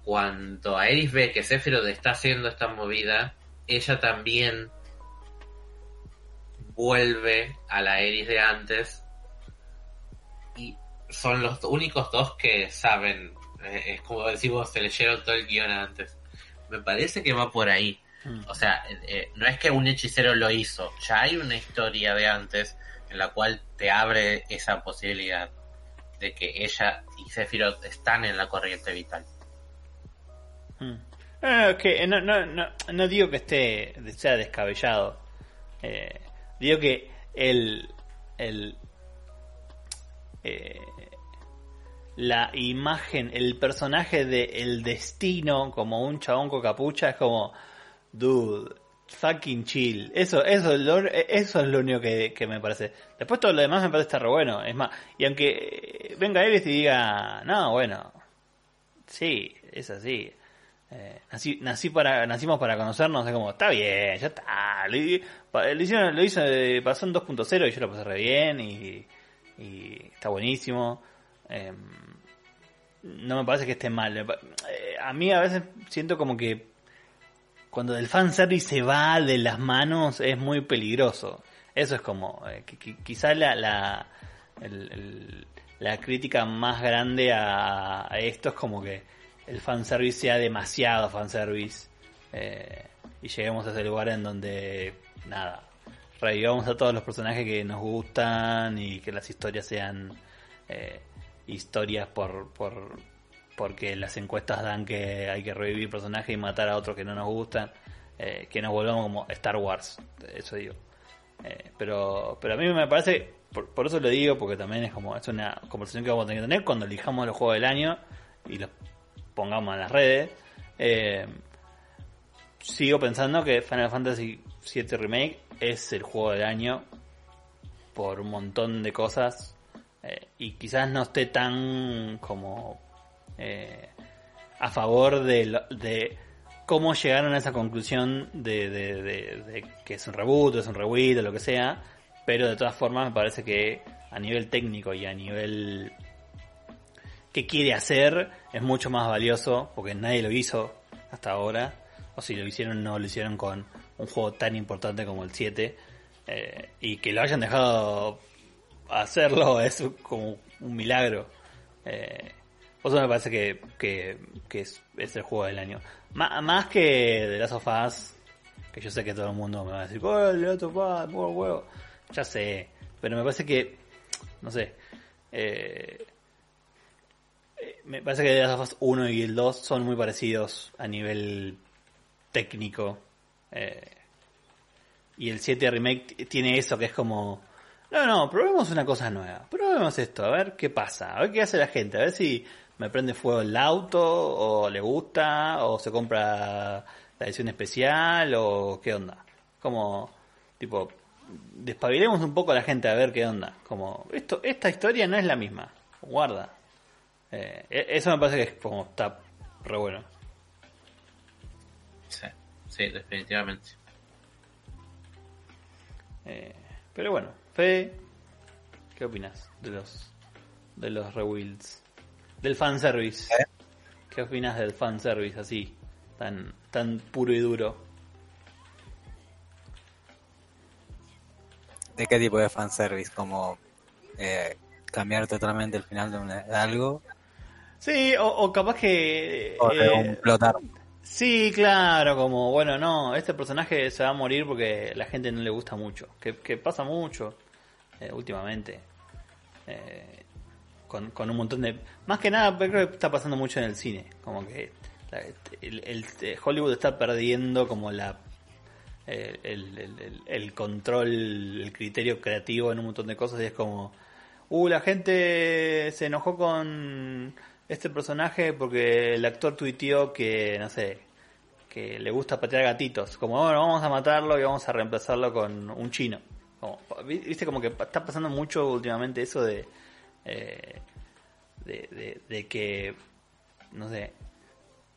cuando Aeris ve que Sephiroth está haciendo esta movida, ella también vuelve a la Aeris de antes y son los únicos dos que saben es como decimos, se leyeron todo el guion antes. Me parece que va por ahí. Hmm. O sea, eh, eh, no es que un hechicero lo hizo, ya hay una historia de antes en la cual te abre esa posibilidad de que ella y Sephiroth están en la corriente vital. Hmm. no, no, no, no, digo que esté sea descabellado. Eh, digo que el, el eh, la imagen, el personaje de El Destino como un chabón con capucha es como, dude, fucking chill. Eso, eso, eso es lo único que, me parece. Después todo lo demás me parece estar re bueno. Es más, y aunque venga él y diga, no, bueno, sí, es así. Eh, nací, nacimos para conocernos, es como, está bien, ya está. Lo, hicieron, lo hizo, eh, pasó en 2.0 y yo lo pasé re bien y, y está buenísimo. Em, no me parece que esté mal. Eh, a mí a veces siento como que cuando el fanservice se va de las manos es muy peligroso. Eso es como, eh, quizá la, la, la crítica más grande a, esto es como que el fanservice sea demasiado fanservice eh, y lleguemos a ese lugar en donde, nada, revivamos a todos los personajes que nos gustan y que las historias sean eh, historias por, por porque las encuestas dan que hay que revivir personajes y matar a otros que no nos gustan, eh, que nos volvamos como Star Wars, eso digo. Eh, pero, pero a mí me parece, por, eso lo digo, porque también es como, es una conversación que vamos a tener que tener cuando elijamos los juegos del año y los pongamos en las redes. Eh, sigo pensando que Final Fantasy VII Remake es el juego del año por un montón de cosas y quizás no esté tan como eh, a favor de, de, cómo llegaron a esa conclusión de, que es un reboot, es un rebuild, o lo que sea, pero de todas formas me parece que a nivel técnico y a nivel que quiere hacer es mucho más valioso porque nadie lo hizo hasta ahora o si lo hicieron, no lo hicieron con un juego tan importante como el 7. eh, y que lo hayan dejado hacerlo es como un milagro. Eh, por eso me parece que, que, que es, es el juego del año. Ma- más que The Last of Us, que yo sé que todo el mundo me va a decir, oh, The Last of Us, juego. Ya sé, pero me parece que, no sé, eh, eh, me parece que The Last of Us 1 y el 2 son muy parecidos a nivel técnico. eh, y el 7 Remake tiene eso que es como, no, no, probemos una cosa nueva. Probemos esto, a ver qué pasa, a ver qué hace la gente, a ver si me prende fuego el auto, o le gusta, o se compra la edición especial, o qué onda. Como, tipo, despabilemos un poco a la gente a ver qué onda. Como, esto, esta historia no es la misma. Guarda. Eh, e- eso me parece que es como está re bueno. Sí, sí, definitivamente. Eh, pero bueno, Fede, ¿qué opinas de los de los rebuilds? Del fanservice. ¿Eh? ¿Qué opinas del fanservice así? Tan, tan puro y duro. ¿De qué tipo de fanservice? Como eh, cambiar totalmente el final de, de algo Sí, o, o capaz que... o de eh, un. Sí, claro, como, bueno, no, este personaje se va a morir porque la gente no le gusta mucho, que, que pasa mucho eh, últimamente, eh, con, con un montón de... Más que nada, creo que está pasando mucho en el cine, como que el, eh, Hollywood está perdiendo como la... El, control, el criterio creativo en un montón de cosas y es como, uh, la gente se enojó con este personaje porque el actor tuiteó que, no sé, que le gusta patear gatitos. Como, bueno, vamos a matarlo y vamos a reemplazarlo con un chino. Como, vi- Viste, como que está pasando mucho últimamente eso de, eh, de, de, que, no sé,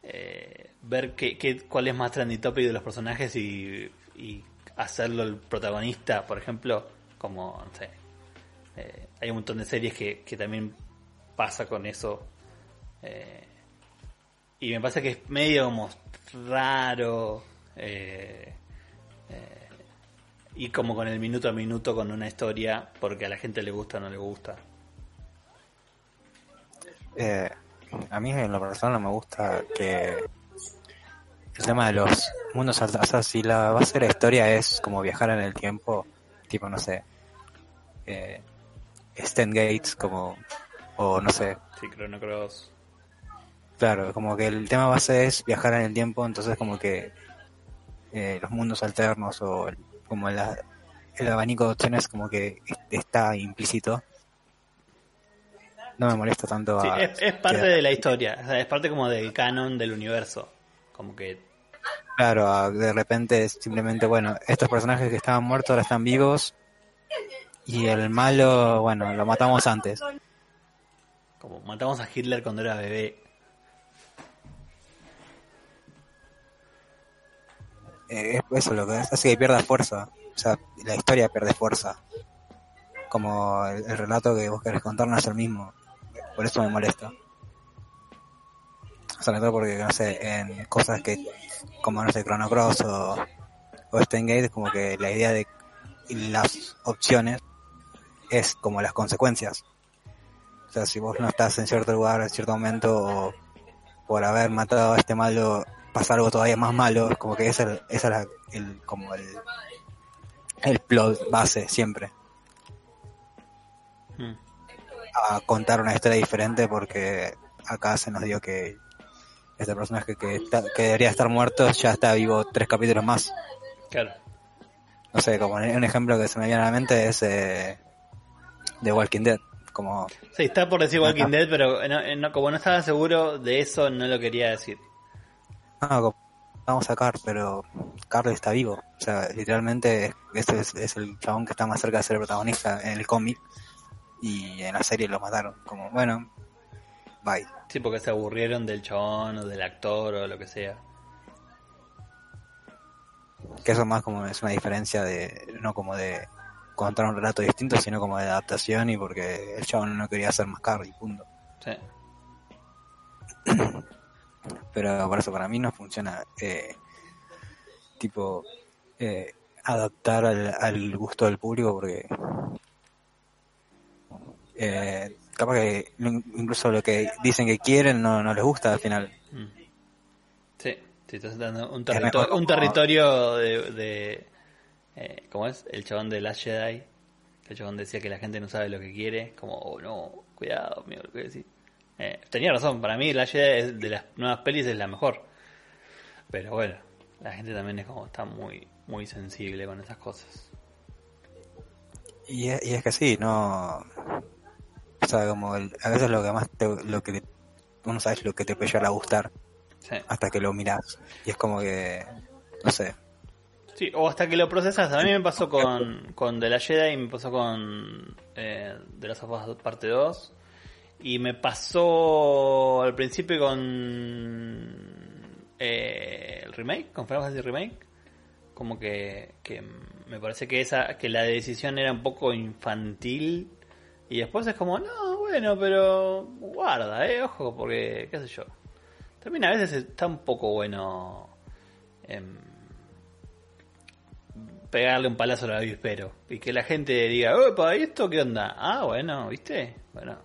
eh, ver qué, qué, cuál es más trendy topic de los personajes y, y hacerlo el protagonista, por ejemplo, como, no sé, eh, hay un montón de series que, que también pasa con eso. eh, y me pasa que es medio como raro. y como con el minuto a minuto con una historia porque a la gente le gusta o no le gusta. Eh, a mí en lo personal me gusta que el tema de los mundos alternos, o sea, si la base de la historia es como viajar en el tiempo, tipo, no sé, eh, Stan Gates, como, o no sé, Sí, Chrono Cross. claro, como que el tema base es viajar en el tiempo, entonces como que eh, los mundos alternos o el- como la- el abanico de opciones como que est- está implícito. No me molesta tanto Sí, a- es, es parte de la historia, o sea, es parte como del canon del universo. Como que Claro, de repente es simplemente, bueno, estos personajes que estaban muertos ahora están vivos y el malo, bueno, lo matamos antes. como matamos a Hitler cuando era bebé. Eh, eso es lo que hace que pierda fuerza. O sea, la historia pierde fuerza. Como el, el relato que vos querés contar no es el mismo. Por eso me molesta. Sobre todo porque, no sé, en cosas que, como no sé, Chrono Cross o, o Steingate, como que la idea de las opciones es como las consecuencias. O sea, si vos no estás en cierto lugar en cierto momento o por haber matado a este malo pasa algo todavía más malo, es como que ese, ese es la- el, como el, el plot base siempre. Mm. A contar una historia diferente porque acá se nos dio que este personaje que, está- que debería estar muerto ya está vivo tres capítulos más. Claro. No sé, como un ejemplo que se me viene a la mente es eh, The Walking Dead. Como, Sí, está por decir Walking. Dead, pero no- no- como no estaba seguro de eso, no lo quería decir. no, como- vamos a Carl, pero Carl está vivo. O sea, literalmente ese es, es el chabón que está más cerca de ser el protagonista en el cómic y en la serie lo mataron. Como, bueno, bye. Sí, porque se aburrieron del chabón o del actor o lo que sea. Que eso más como es una diferencia de, no como de contar un relato distinto, sino como de adaptación y porque el chabón no quería ser más Carl y punto. Sí. (clears throat) Pero por eso para mí no funciona. Eh, tipo eh, adaptar al, al gusto del público porque eh, capaz que incluso lo que dicen que quieren no, no les gusta al final. Mm. Sí, sí, estás dando un, territorio, un territorio de... de eh, ¿Cómo es? El chabón de Last Jedi. El chabón decía que la gente no sabe lo que quiere. Como, oh no, cuidado, amigo, lo que decís. Eh, tenía razón, para mí Last Jedi es de las nuevas pelis es la mejor. Pero bueno, la gente también es como está muy muy sensible con esas cosas. Y es, y es que sí, no. O sea, como el- a veces lo que más te, lo que te- uno sabe lo que te puede llegar a gustar Sí. hasta que lo miras. Y es como que, no sé, Sí, o hasta que lo procesas. A mí me pasó con, con The Last Jedi y me pasó con eh, The Last of Us Parte 2. Y me pasó al principio con eh, el remake, con Final Fantasy Remake. Como que, que me parece que esa que la decisión era un poco infantil. Y después es como, no, bueno, pero guarda, eh, ojo, porque, qué sé yo. También a veces está un poco bueno. em, pegarle un palazo al avispero y que la gente diga, opa, ¿y esto qué onda? Ah, bueno, ¿viste? Bueno,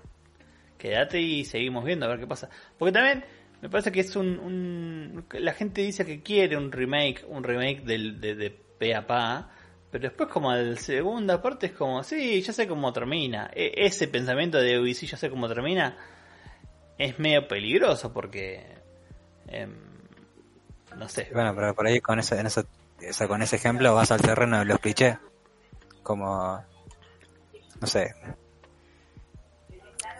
quédate y seguimos viendo a ver qué pasa. Porque también me parece que es un... un- la gente dice que quiere un remake, un remake del, de, de pe pa, pero después como la segunda parte es como, sí, ya sé cómo termina. E- ese pensamiento de, uy, sí, ya sé cómo termina, es medio peligroso porque... em, no sé. bueno, pero por ahí con eso, en eso, o sea, con ese ejemplo vas al terreno de los clichés. Como, no sé.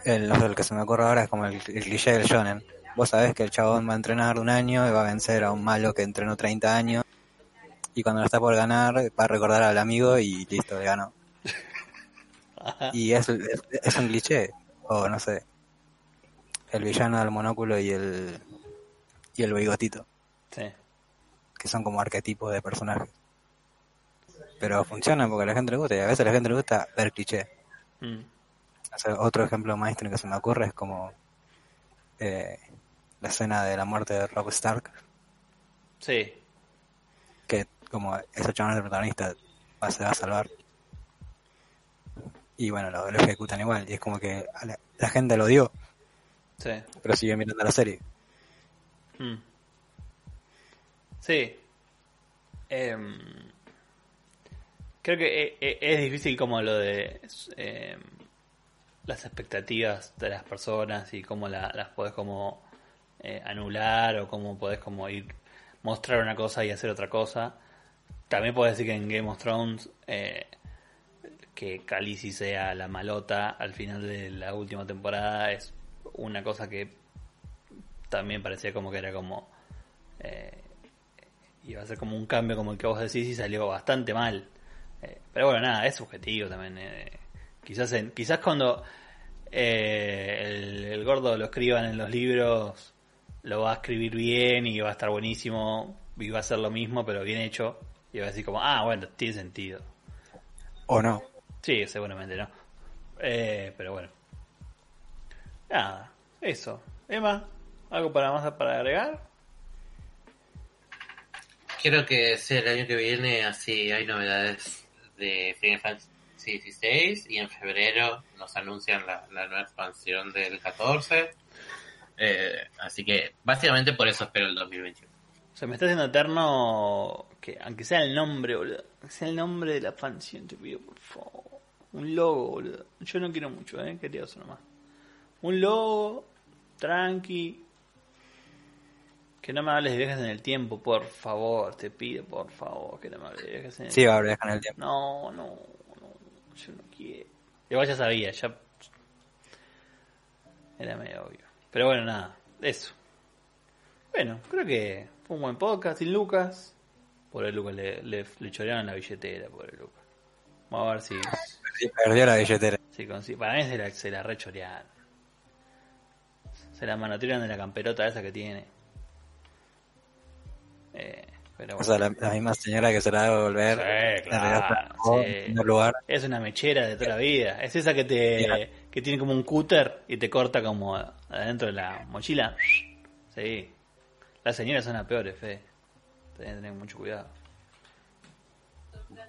El, que se me ocurre ahora es como el, el cliché del shonen. Vos sabés que el chabón va a entrenar un año y va a vencer a un malo que entrenó 30 años. Y cuando lo está por ganar, va a recordar al amigo y listo, le ganó. (laughs) Y es, es, es un cliché. O no sé. El villano del monóculo y el, y el bigotito. Sí. que son como arquetipos de personajes. Pero funcionan porque a la gente le gusta y a veces a la gente le gusta ver cliché. Mm. O sea, otro ejemplo maestro que se me ocurre es como eh, la escena de la muerte de Rob Stark, Sí. Como ese chabón es el protagonista, va, se va a salvar. Y bueno, lo, lo ejecutan igual. Y es como que a la, la gente lo odió, Sí. pero sigue mirando la serie. Mm. Sí. Em, creo que e- e- es difícil como lo de em, las expectativas de las personas y cómo la- las podés como eh, anular o cómo podés como ir mostrar una cosa y hacer otra cosa. También puedo decir que en Game of Thrones eh, que Khaleesi sea la malota al final de la última temporada es una cosa que también parecía como que era como eh, iba a ser como un cambio como el que vos decís y salió bastante mal Eh, pero bueno nada es subjetivo también eh. quizás en, quizás cuando el, el gordo lo escriban en los libros lo va a escribir bien y va a estar buenísimo y va a ser lo mismo pero bien hecho y va a decir como ah bueno tiene sentido O no. Sí, seguramente no. Eh, pero bueno. Nada, eso. Emma, ¿algo para más para agregar? Quiero que sea el año que viene, así hay novedades de Final Fantasy XVI y en febrero nos anuncian la, la nueva expansión del 14. Eh, así que básicamente por eso espero el 2021. Se me está haciendo eterno que, aunque sea el nombre, boludo, aunque sea el nombre de la expansión, te pido, por favor. Un logo, boludo. Yo no quiero mucho, eh, quería eso nomás. Un logo, tranqui. Que no me hables de viajes en el tiempo, por favor, te pido, por favor, que no me hables de viajes en el Sí, va a haber en el tiempo. No, no, no, yo no quiero. Igual ya sabía, ya. Era medio obvio. Pero bueno, nada, eso. Bueno, creo que fue un buen podcast sin Lucas. Por el Lucas le, le, le chorearon la billetera, por el Lucas. Vamos a ver si, Sí, perdió la billetera. si consigue. Para mí se la, se la rechorearon. Se la manotearon de la camperota esa que tiene. Eh, pero O bueno. sea, la, la misma señora que se la debe devolver. Sí, la claro, sí. lugar. Es una mechera de toda la vida. Es esa que te que tiene como un cúter y te corta como adentro de la mochila. Sí. Las señoras son las peores, Fe. Tenés que tener mucho cuidado.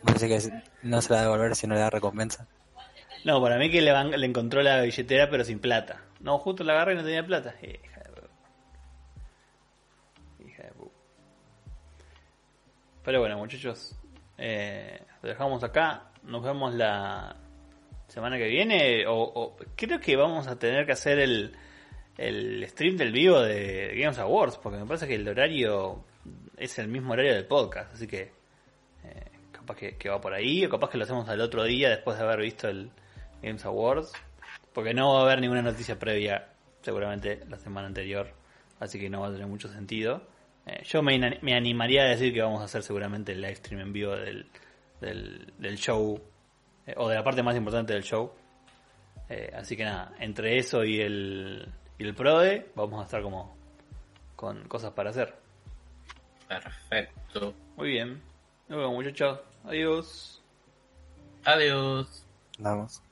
Parece que no se la va a devolver si no le da recompensa. No, para mí que le, van- le encontró la billetera pero sin plata. No, justo la agarré y no tenía plata. Hija de Hija de Pero bueno, muchachos, eh, lo dejamos acá. Nos vemos la semana que viene. O, o- creo que vamos a tener que hacer el, el stream del vivo de Games Awards, porque me parece que el horario es el mismo horario del podcast. Así que eh, capaz que, va por ahí, o capaz que lo hacemos al otro día después de haber visto el Games Awards, porque no va a haber ninguna noticia previa, seguramente la semana anterior, así que no va a tener mucho sentido. Eh, yo me, animaría a decir que vamos a hacer seguramente el live stream en vivo del, del, show, eh, o de la parte más importante del show. Así que nada, entre eso y el, y el PRODE, vamos a estar como con cosas para hacer. Perfecto. Muy bien. Nos vemos muchachos. Adiós. Adiós. Vamos.